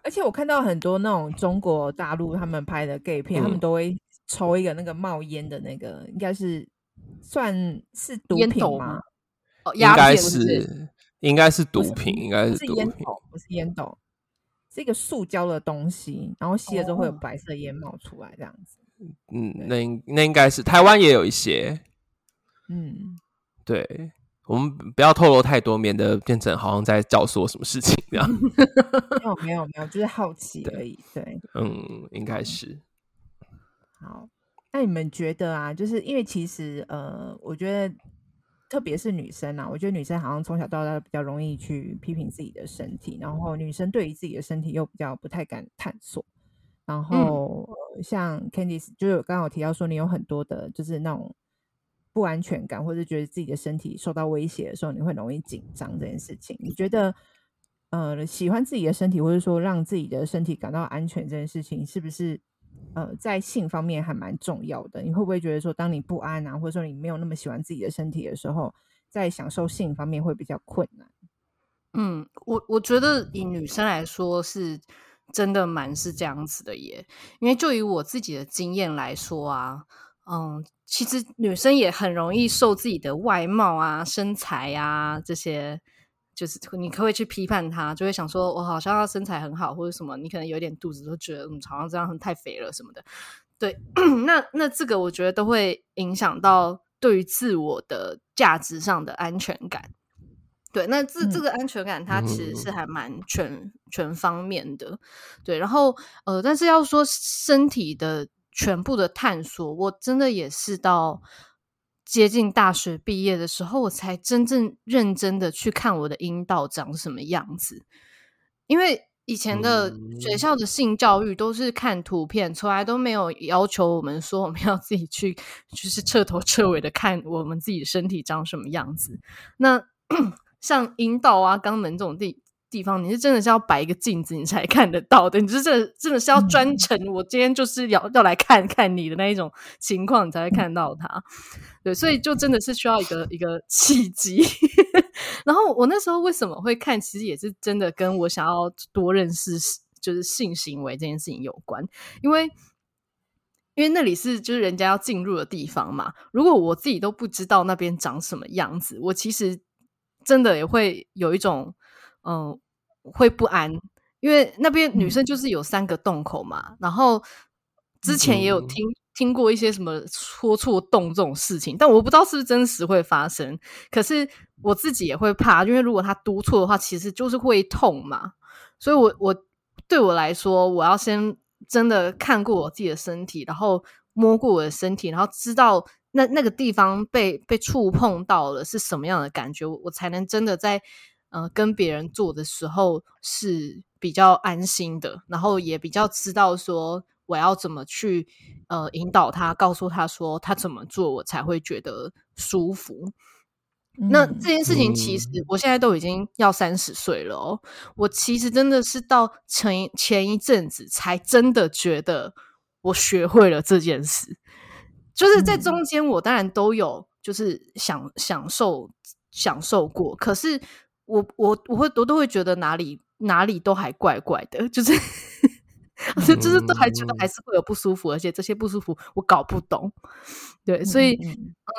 而且我看到很多那种中国大陆他们拍的 gay 片，嗯、他们都会抽一个那个冒烟的那个，应该是算是毒品吗？哦，应该是，应该是毒品，应该是毒品，不是烟斗。这个塑胶的东西，然后吸了之后会有白色烟冒出来，这样子。嗯，那那应该是台湾也有一些。嗯，对，我们不要透露太多，免得变成好像在教唆什么事情这样。没有没有没有，就是好奇而已。对，对嗯，应该是。好，那你们觉得啊，就是因为其实呃，我觉得。特别是女生啊，我觉得女生好像从小到大比较容易去批评自己的身体，然后女生对于自己的身体又比较不太敢探索。然后、嗯、像 Candice 就是刚刚我提到说，你有很多的就是那种不安全感，或者觉得自己的身体受到威胁的时候，你会容易紧张这件事情。你觉得呃，喜欢自己的身体，或者说让自己的身体感到安全这件事情，是不是？呃，在性方面还蛮重要的。你会不会觉得说，当你不安啊，或者说你没有那么喜欢自己的身体的时候，在享受性方面会比较困难？嗯，我我觉得以女生来说，是真的蛮是这样子的耶。因为就以我自己的经验来说啊，嗯，其实女生也很容易受自己的外貌啊、身材啊这些。就是你可不可以去批判他，就会想说，我好像他身材很好或者什么，你可能有点肚子，都觉得嗯，好像这样太肥了什么的。对，那那这个我觉得都会影响到对于自我的价值上的安全感。对，那这这个安全感它其实是还蛮全、嗯、全方面的。对，然后呃，但是要说身体的全部的探索，我真的也是到。接近大学毕业的时候，我才真正认真的去看我的阴道长什么样子。因为以前的学校的性教育都是看图片，从来都没有要求我们说我们要自己去，就是彻头彻尾的看我们自己身体长什么样子。那 像阴道啊、肛门这种地地方，你是真的是要摆一个镜子你才看得到的，你是真的真的是要专程，我今天就是要要来看看你的那一种情况，你才会看到它。对，所以就真的是需要一个一个契机。然后我那时候为什么会看，其实也是真的跟我想要多认识就是性行为这件事情有关。因为因为那里是就是人家要进入的地方嘛。如果我自己都不知道那边长什么样子，我其实真的也会有一种嗯会不安，因为那边女生就是有三个洞口嘛。然后之前也有听。听过一些什么戳错洞这种事情，但我不知道是不是真实会发生。可是我自己也会怕，因为如果他督错的话，其实就是会痛嘛。所以我，我我对我来说，我要先真的看过我自己的身体，然后摸过我的身体，然后知道那那个地方被被触碰到了是什么样的感觉，我才能真的在呃跟别人做的时候是比较安心的，然后也比较知道说我要怎么去呃引导他，告诉他说他怎么做我才会觉得舒服。那这件事情其实我现在都已经要三十岁了哦，我其实真的是到前前一阵子才真的觉得我学会了这件事，就是在中间我当然都有就是享享受享受过，可是我我我会我都会觉得哪里哪里都还怪怪的，就是。就 就是都还觉得还是会有不舒服，而且这些不舒服我搞不懂，对，所以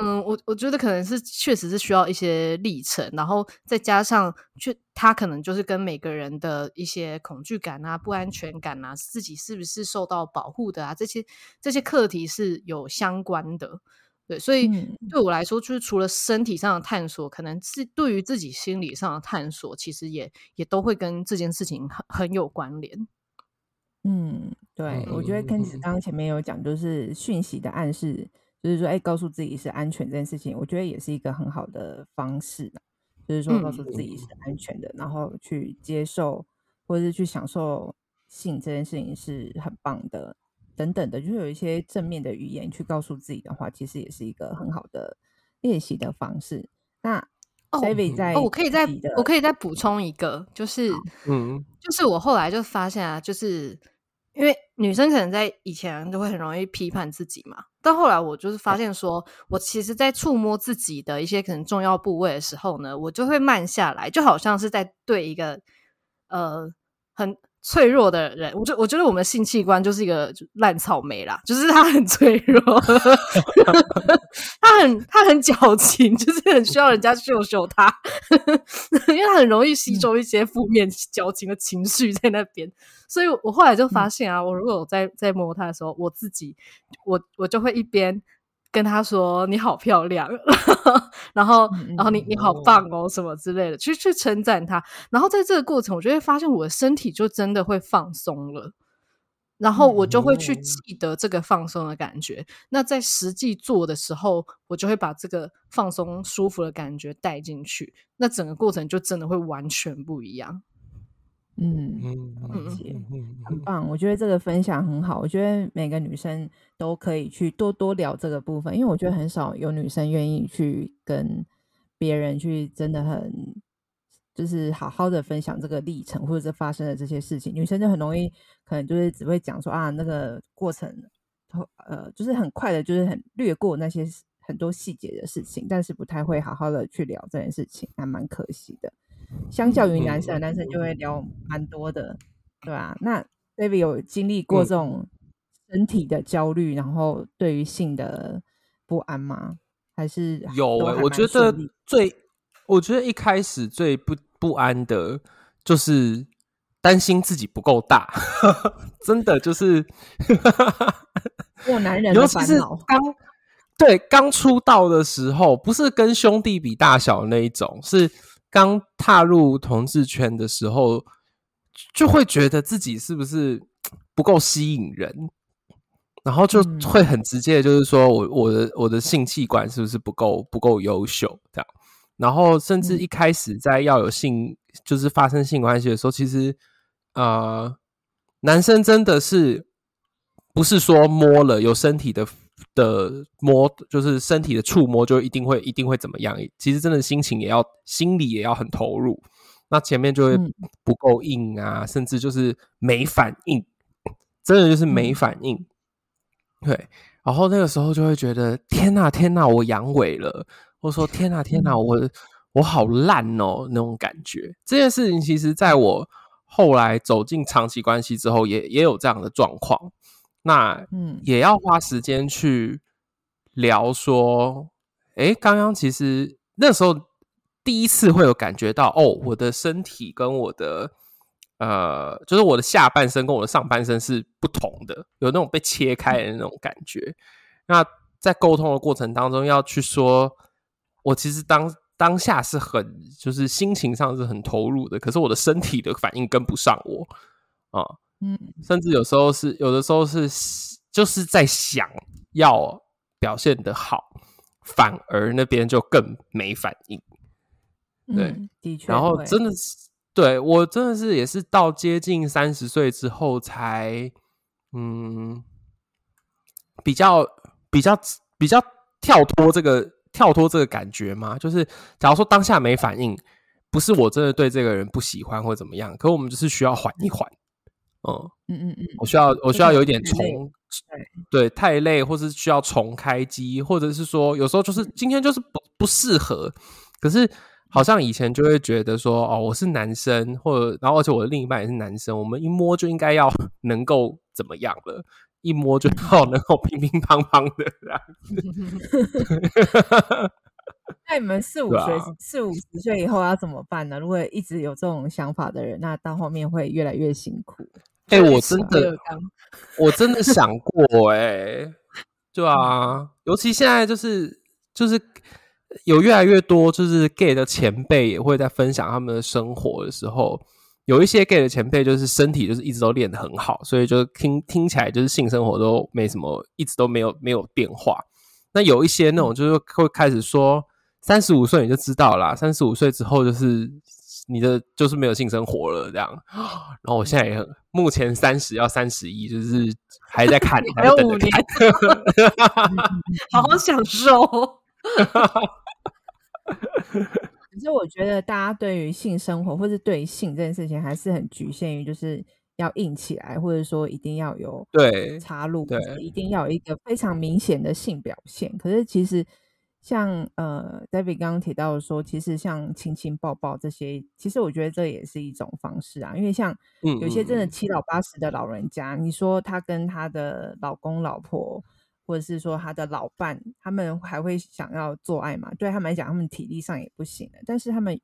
嗯，我我觉得可能是确实是需要一些历程，然后再加上，去他可能就是跟每个人的一些恐惧感啊、不安全感啊、自己是不是受到保护的啊，这些这些课题是有相关的，对，所以对我来说，就是除了身体上的探索，可能是对于自己心理上的探索，其实也也都会跟这件事情很很有关联。嗯，对，我觉得跟你刚刚前面有讲，就是讯息的暗示，就是说，哎，告诉自己是安全这件事情，我觉得也是一个很好的方式，就是说，告诉自己是安全的，然后去接受或者是去享受性这件事情是很棒的，等等的，就是有一些正面的语言去告诉自己的话，其实也是一个很好的练习的方式。那 David 在哦，我可以再我可以再补充一个，就是嗯，就是我后来就发现啊，就是因为女生可能在以前就会很容易批判自己嘛，但后来我就是发现说，我其实，在触摸自己的一些可能重要部位的时候呢，我就会慢下来，就好像是在对一个呃很。脆弱的人，我觉我觉得我们性器官就是一个烂草莓啦，就是它很脆弱，它很它很矫情，就是很需要人家秀秀它，因为它很容易吸收一些负面矫情的情绪在那边。所以我后来就发现啊，我如果我在在摸它的时候，我自己我我就会一边。跟他说你好漂亮，然后然后你你好棒哦什么之类的，去去称赞他。然后在这个过程，我就会发现我的身体就真的会放松了，然后我就会去记得这个放松的感觉。那在实际做的时候，我就会把这个放松舒服的感觉带进去，那整个过程就真的会完全不一样。嗯嗯嗯，很棒，我觉得这个分享很好。我觉得每个女生都可以去多多聊这个部分，因为我觉得很少有女生愿意去跟别人去真的很就是好好的分享这个历程，或者是发生的这些事情。女生就很容易可能就是只会讲说啊，那个过程，呃，就是很快的，就是很略过那些很多细节的事情，但是不太会好好的去聊这件事情，还蛮可惜的。相较于男生，男生就会聊蛮多的，对吧？那 David 有经历过这种身体的焦虑，嗯、然后对于性的不安吗？还是有、欸？我觉得最，我觉得一开始最不不安的就是担心自己不够大，真的就是做男人的烦恼。刚对刚出道的时候，不是跟兄弟比大小那一种，是。刚踏入同志圈的时候，就会觉得自己是不是不够吸引人，然后就会很直接的，就是说我我的我的性器官是不是不够不够优秀这样，然后甚至一开始在要有性就是发生性关系的时候，其实呃男生真的是不是说摸了有身体的。的摸就是身体的触摸，就一定会一定会怎么样？其实真的心情也要，心里也要很投入。那前面就会不够硬啊，嗯、甚至就是没反应，真的就是没反应。嗯、对，然后那个时候就会觉得天哪天哪，我阳痿了，或者说 天哪天哪，我我好烂哦，那种感觉。这件事情其实在我后来走进长期关系之后也，也也有这样的状况。那嗯，也要花时间去聊说，哎，刚刚其实那时候第一次会有感觉到，哦，我的身体跟我的呃，就是我的下半身跟我的上半身是不同的，有那种被切开的那种感觉。那在沟通的过程当中，要去说，我其实当当下是很，就是心情上是很投入的，可是我的身体的反应跟不上我啊。嗯，甚至有时候是有的时候是就是在想要表现的好，反而那边就更没反应。对，嗯、的确。然后真的是，对我真的是也是到接近三十岁之后才，嗯，比较比较比较跳脱这个跳脱这个感觉嘛。就是假如说当下没反应，不是我真的对这个人不喜欢或怎么样，可我们就是需要缓一缓。嗯。嗯嗯嗯，我需要我需要有一点重，对，太累，或是需要重开机，或者是说有时候就是今天就是不不适合，可是好像以前就会觉得说哦，我是男生，或者然后而且我的另一半也是男生，我们一摸就应该要 能够怎么样了，一摸就到能够乒乒乓乓的这样子。那你们四五岁、四五十岁以后要怎么办呢？如果一直有这种想法的人，那到后面会越来越辛苦。哎、欸，我真的，我真的想过、欸，哎，对啊，尤其现在就是就是有越来越多就是 gay 的前辈也会在分享他们的生活的时候，有一些 gay 的前辈就是身体就是一直都练得很好，所以就听听起来就是性生活都没什么，一直都没有没有变化。那有一些那种就是会开始说，三十五岁你就知道啦，三十五岁之后就是。你的就是没有性生活了，这样。然后我现在也很，目前三十要三十一，就是还在看，还有五年，好好享受。可是我觉得大家对于性生活或是对于性这件事情，还是很局限于就是要硬起来，或者说一定要有对插入，对，一定要有一个非常明显的性表现。可是其实。像呃，David 刚刚提到说，其实像亲亲抱抱这些，其实我觉得这也是一种方式啊。因为像有些真的七老八十的老人家，嗯嗯嗯，你说他跟他的老公老婆，或者是说他的老伴，他们还会想要做爱嘛？对他们来讲，他们体力上也不行了。但是他们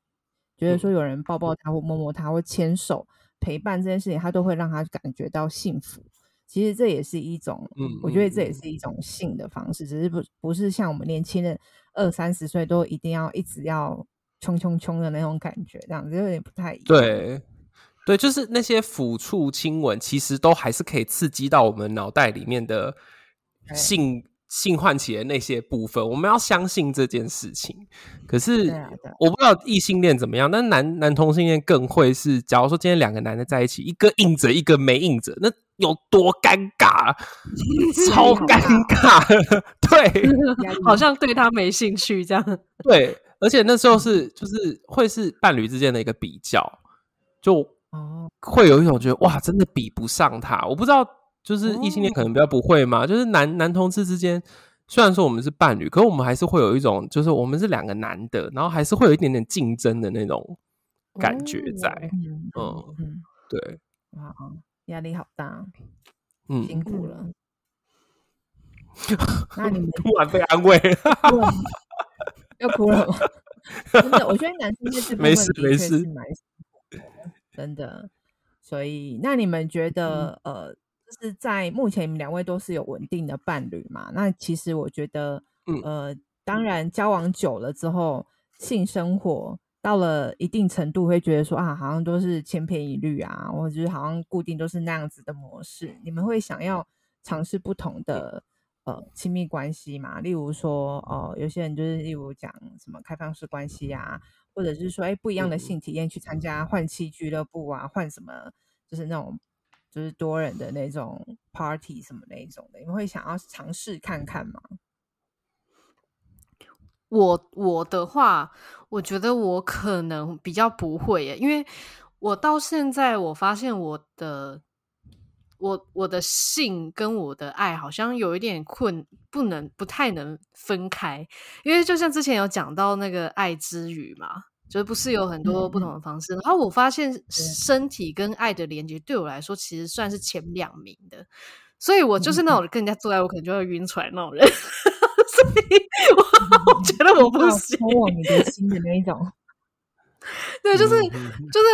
觉得说有人抱抱他或摸摸他或牵手陪伴这件事情，他都会让他感觉到幸福。其实这也是一种，嗯，我觉得这也是一种性的方式，嗯、只是不不是像我们年轻人二三十岁都一定要一直要冲冲冲的那种感觉，这样子有点不太一样。对，对，就是那些抚触、亲吻，其实都还是可以刺激到我们脑袋里面的性。性唤起的那些部分，我们要相信这件事情。可是我不知道异性恋怎么样，但男男同性恋更会是，假如说今天两个男的在一起，一个硬着，一个没硬着，那有多尴尬？超尴尬！对，好像对他没兴趣这样。对，而且那时候是就是会是伴侣之间的一个比较，就会有一种觉得哇，真的比不上他。我不知道。就是异性恋可能比较不会嘛，哦、就是男男同志之间，虽然说我们是伴侣，可是我们还是会有一种，就是我们是两个男的，然后还是会有一点点竞争的那种感觉在，哦、嗯嗯，对，哇，压力好大，嗯，辛苦了。那你们 突然被安慰 要哭了吗？真的，我觉得男生就是没事没事，真的。所以，那你们觉得，嗯、呃？就是在目前，你们两位都是有稳定的伴侣嘛？那其实我觉得，嗯、呃，当然交往久了之后，性生活到了一定程度，会觉得说啊，好像都是千篇一律啊，或者是好像固定都是那样子的模式。你们会想要尝试不同的呃亲密关系嘛？例如说，哦、呃，有些人就是例如讲什么开放式关系啊，或者是说，哎，不一样的性体验去参加换妻俱乐部啊，换什么，就是那种。就是多人的那种 party 什么那种的，你们会想要尝试看看吗？我我的话，我觉得我可能比较不会耶，因为我到现在我发现我的我我的性跟我的爱好像有一点困，不能不太能分开，因为就像之前有讲到那个爱之语嘛。就是不是有很多不同的方式，嗯、然后我发现身体跟爱的连接对我来说其实算是前两名的，所以我就是那种跟人家做爱我可能就会晕船那种人，所以我，我觉得我不行，通往你的心的那一种。对，就是就是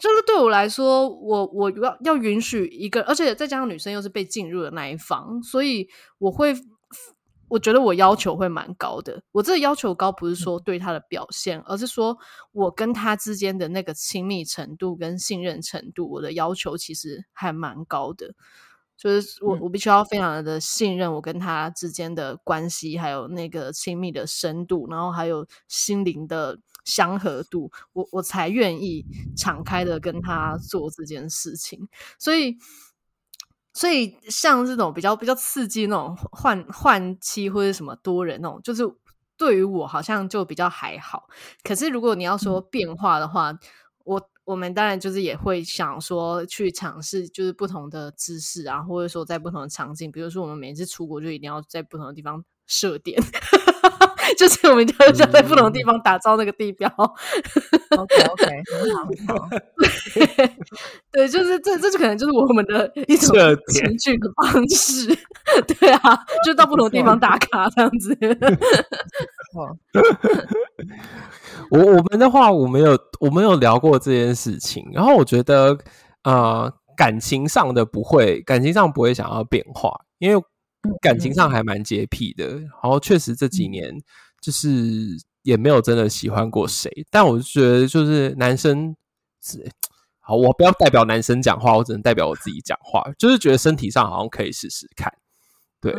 就是对我来说，我我要要允许一个，而且再加上女生又是被进入的那一方，所以我会。我觉得我要求会蛮高的。我这个要求高，不是说对他的表现，嗯、而是说我跟他之间的那个亲密程度跟信任程度，我的要求其实还蛮高的。就是我，我必须要非常的信任我跟他之间的关系，还有那个亲密的深度，然后还有心灵的相合度，我我才愿意敞开的跟他做这件事情。所以，所以像这种比较比较刺激那种换换妻或者什么多人那种，就是对于我好像就比较还好。可是如果你要说变化的话，嗯、我我们当然就是也会想说去尝试，就是不同的姿势啊，或者说在不同的场景，比如说我们每次出国就一定要在不同的地方设点。就是我们就要在不同的地方打造那个地标。嗯、OK OK，很好。对，就是这这就可能就是我们的一种情趣的方式。对啊，就到不同的地方打卡这样子。我我们的话，我没有我没有聊过这件事情。然后我觉得，呃，感情上的不会，感情上不会想要变化，因为。感情上还蛮洁癖的，然后确实这几年就是也没有真的喜欢过谁，但我就觉得就是男生是好，我不要代表男生讲话，我只能代表我自己讲话，就是觉得身体上好像可以试试看，对，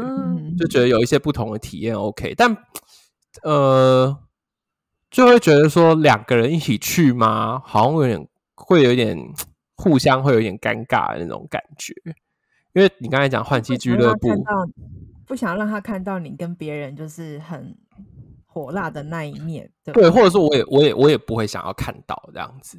就觉得。有一些不同的体验 OK，但呃，就会觉得说两个人一起去吗？好像有点会有点 互相会有点尴尬的那种感觉。因为你刚才讲换妻俱乐部，不想让他看到你跟别人就是很火辣的那一面，对，对，或者说我也我也我也不会想要看到这样子。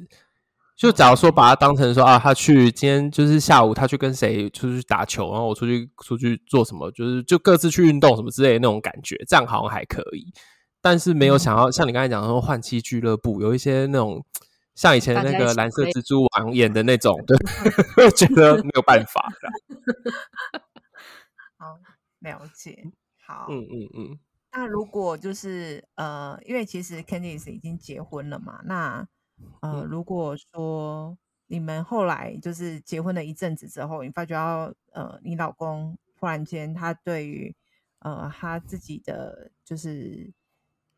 就假如说把他当成说啊，他去今天就是下午他去跟谁出去打球，然后我出去出去做什么，就是就各自去运动什么之类的那种感觉，这样好像还可以。但是没有想要像你刚才讲的说换妻俱乐部，有一些那种。像以前那个蓝色蜘蛛网演的那种，对，我觉得没有办法的。好，了解。好，嗯嗯嗯。那如果就是呃，因为其实 Candice 已经结婚了嘛，那呃，如果说你们后来就是结婚了一阵子之后，你发觉到呃，你老公忽然间他对于呃他自己的就是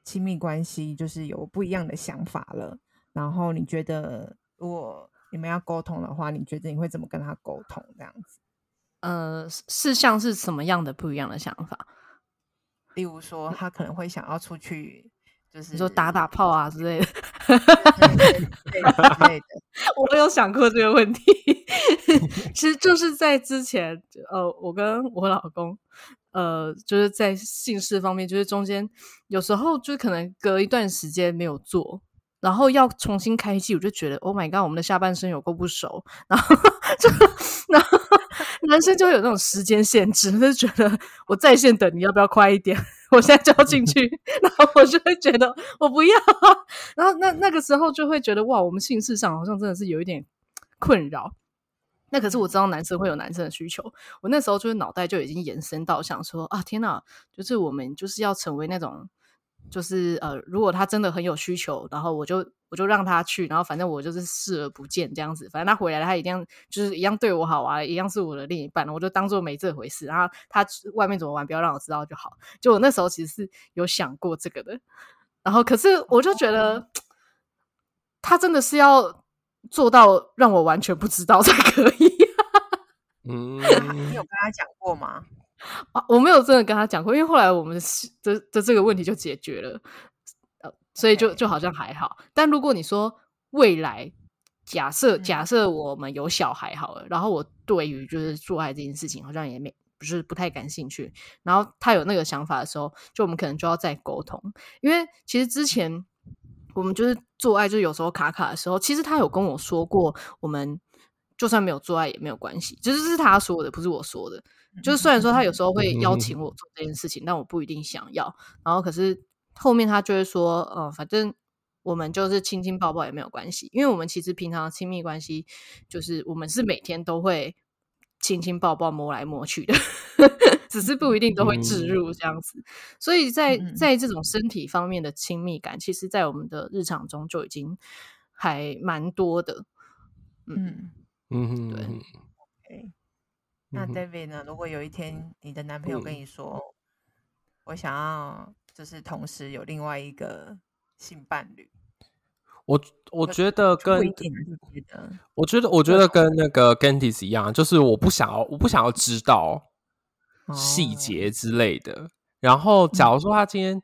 亲密关系就是有不一样的想法了。然后你觉得，如果你们要沟通的话，你觉得你会怎么跟他沟通？这样子，呃，事项是什么样的不一样的想法？例如说，他可能会想要出去，就是你说打打炮啊之类的。对的，我有想过这个问题。其实就是在之前，呃，我跟我老公，呃，就是在性事方面，就是中间有时候就可能隔一段时间没有做。然后要重新开机，我就觉得 Oh my God，我们的下半身有够不熟。然后 就，然后 男生就有那种时间限制，就觉得我在线等，你要不要快一点？我现在就要进去。然后我就会觉得我不要。然后那那个时候就会觉得哇，我们性事上好像真的是有一点困扰。那可是我知道男生会有男生的需求，我那时候就是脑袋就已经延伸到想说啊，天哪，就是我们就是要成为那种。就是呃，如果他真的很有需求，然后我就我就让他去，然后反正我就是视而不见这样子。反正他回来了，他一定就是一样对我好啊，一样是我的另一半，我就当做没这回事。然后他外面怎么玩，不要让我知道就好。就我那时候其实是有想过这个的，然后可是我就觉得他真的是要做到让我完全不知道才可以。嗯，你有跟他讲过吗？啊，我没有真的跟他讲过，因为后来我们的的这个问题就解决了，呃，所以就就好像还好。但如果你说未来假设假设我们有小孩好了，然后我对于就是做爱这件事情好像也没不是不太感兴趣，然后他有那个想法的时候，就我们可能就要再沟通，因为其实之前我们就是做爱，就有时候卡卡的时候，其实他有跟我说过，我们就算没有做爱也没有关系，就是是他说的，不是我说的。就是虽然说他有时候会邀请我做这件事情，嗯、但我不一定想要。然后可是后面他就会说，呃，反正我们就是亲亲抱抱也没有关系，因为我们其实平常亲密关系就是我们是每天都会亲亲抱抱摸来摸去的，只是不一定都会置入这样子。嗯、所以在在这种身体方面的亲密感，其实，在我们的日常中就已经还蛮多的。嗯嗯，对。Okay. 那 David 呢？如果有一天你的男朋友跟你说，嗯、我想要就是同时有另外一个性伴侣，我我觉得跟我觉得我觉得跟那个 Candice 一样，就是我不想要我不想要知道细节之类的。哦、然后假如说他今天、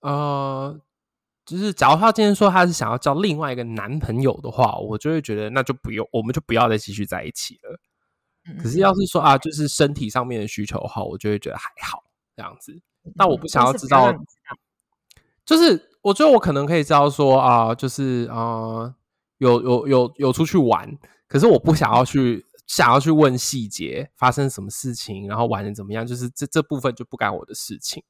嗯、呃。就是假如他今天说他是想要交另外一个男朋友的话，我就会觉得那就不用，我们就不要再继续在一起了。嗯、可是要是说啊，就是身体上面的需求的话，我就会觉得还好这样子。那我不想要知道，嗯、就是我觉得我可能可以知道说啊，就是啊、呃，有有有有出去玩，可是我不想要去想要去问细节，发生什么事情，然后玩的怎么样，就是这这部分就不干我的事情。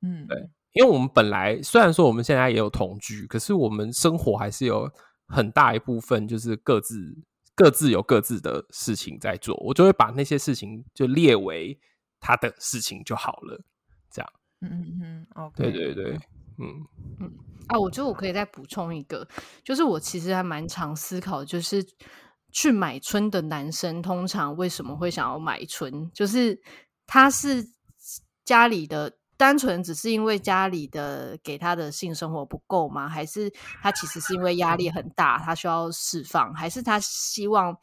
嗯，对。因为我们本来虽然说我们现在也有同居，可是我们生活还是有很大一部分就是各自各自有各自的事情在做，我就会把那些事情就列为他的事情就好了，这样。嗯嗯嗯，OK。对对对，嗯嗯啊，我觉得我可以再补充一个，就是我其实还蛮常思考，就是去买春的男生通常为什么会想要买春，就是他是家里的。单纯只是因为家里的给他的性生活不够吗？还是他其实是因为压力很大，他需要释放？还是他希望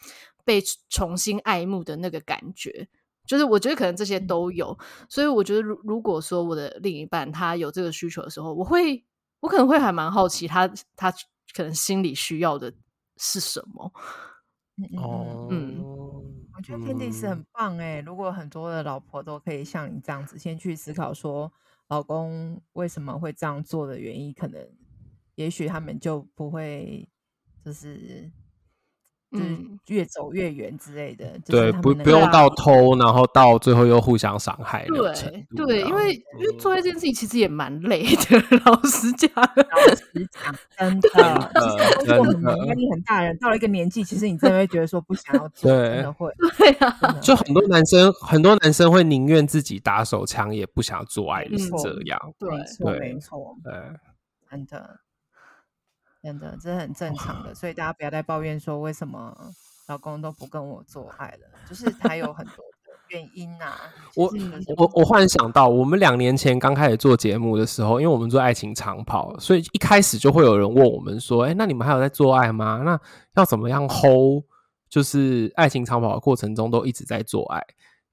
被重新爱慕的那个感觉？就是我觉得可能这些都有。所以我觉得，如如果说我的另一半他有这个需求的时候，我会我可能会还蛮好奇他他可能心里需要的是什么。哦，嗯，我觉得 Candice 很棒哎。如果很多的老婆都可以像你这样子，先去思考说老公为什么会这样做的原因，可能也许他们就不会就是。就是越走越远之类的，对，不不用到偷，然后到最后又互相伤害。对对，因为因为做这件事情其实也蛮累的，老实讲，老实讲，真的，就是工作很忙，压力很大人，到了一个年纪，其实你真的会觉得说不想要 做，真的会，对啊，就很多男生，很多男生会宁愿自己打手枪，也不想做爱，是这样，对，对，没错，对，真的。真的，这是很正常的，所以大家不要再抱怨说为什么老公都不跟我做爱了，就是还有很多的原因呐、啊。我我我忽然想到，我们两年前刚开始做节目的时候，因为我们做爱情长跑，所以一开始就会有人问我们说：“哎，那你们还有在做爱吗？那要怎么样 hold？就是爱情长跑的过程中都一直在做爱。”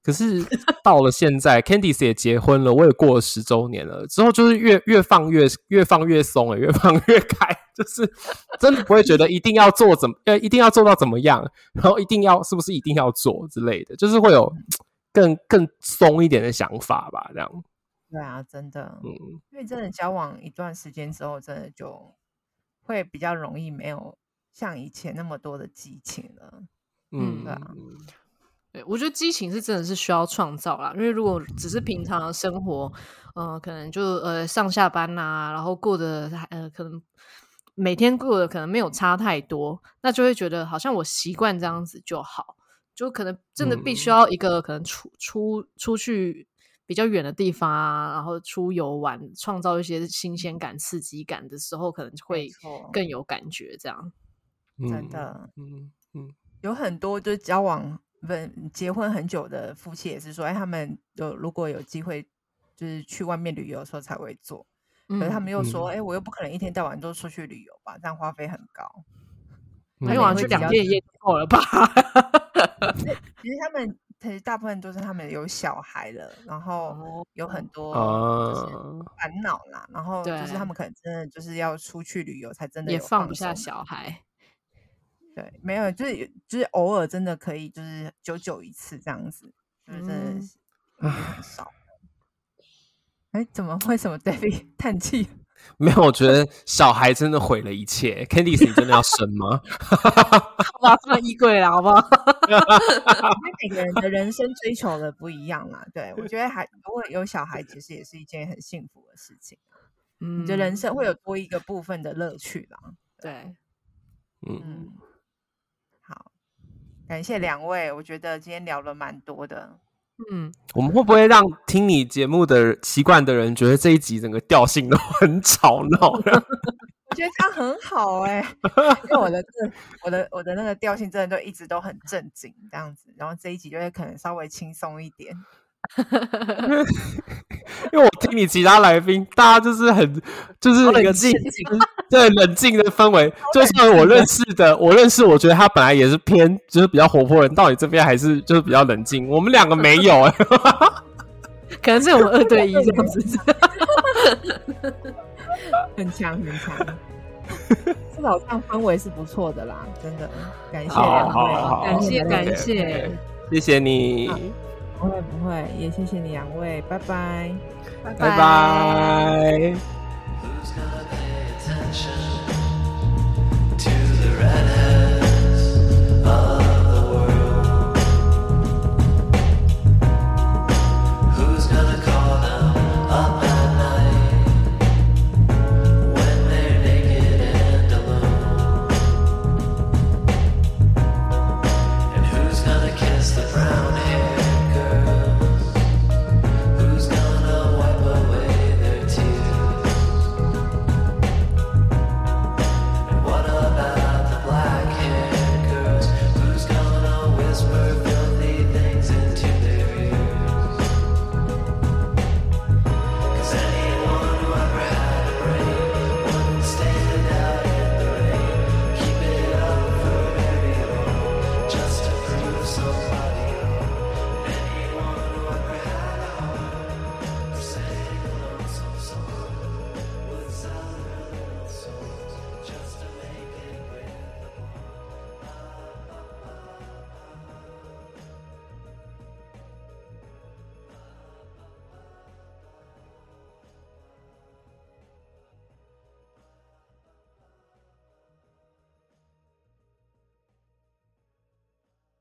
可是到了现在，Candice 也结婚了，我也过了十周年了。之后就是越越放越越放越松了，越放越开，就是真的不会觉得一定要做怎么呃一定要做到怎么样，然后一定要是不是一定要做之类的，就是会有更更松一点的想法吧，这样。对啊，真的，嗯，因为真的交往一段时间之后，真的就会比较容易没有像以前那么多的激情了。嗯，对啊。对，我觉得激情是真的是需要创造啦，因为如果只是平常的生活，呃，可能就呃上下班呐、啊，然后过得呃可能每天过得可能没有差太多，那就会觉得好像我习惯这样子就好，就可能真的必须要一个可能出出出去比较远的地方啊，然后出游玩，创造一些新鲜感、刺激感的时候，可能会更有感觉。这样，真的，嗯嗯，有很多就是交往。问结婚很久的夫妻也是说，哎，他们有如果有机会，就是去外面旅游的时候才会做。可是他们又说，哎、嗯，我又不可能一天到晚都出去旅游吧，这样花费很高。一晚去两天一夜就够了吧？其实他们其实大部分都是他们有小孩了，然后有很多烦恼啦，然后就是他们可能真的就是要出去旅游才真的也放不下小孩。对，没有，就是就是偶尔真的可以，就是久久一次这样子，就是真的是很少。哎、嗯，怎么为什么 David 叹气？没有，我觉得小孩真的毁了一切。Candice，你真的要生吗？好吧，放衣柜了，好不好？因为每个人的人生追求的不一样啦。对，我觉得还如果有小孩，其实也是一件很幸福的事情。嗯，你的人生会有多一个部分的乐趣啦。对，嗯。好感谢两位，我觉得今天聊了蛮多的。嗯，我们会不会让听你节目的习惯的人觉得这一集整个调性都很吵闹？我觉得这样很好哎、欸，因为我的我的我的那个调性真的就一直都很正经这样子，然后这一集就会可能稍微轻松一点。因为我听你其他来宾，大家就是很就是冷静，对冷静的氛围。就算我认识的，我认识，我觉得他本来也是偏就是比较活泼人，到你这边还是就是比较冷静。我们两个没有哎、欸，可能是我们二对一这样子。很 强很强。至少这样氛围是不错的啦，真的，感谢两位，感谢感谢，谢谢你，不会不会，也谢谢你两位，拜拜，拜拜。Who's gonna pay attention to the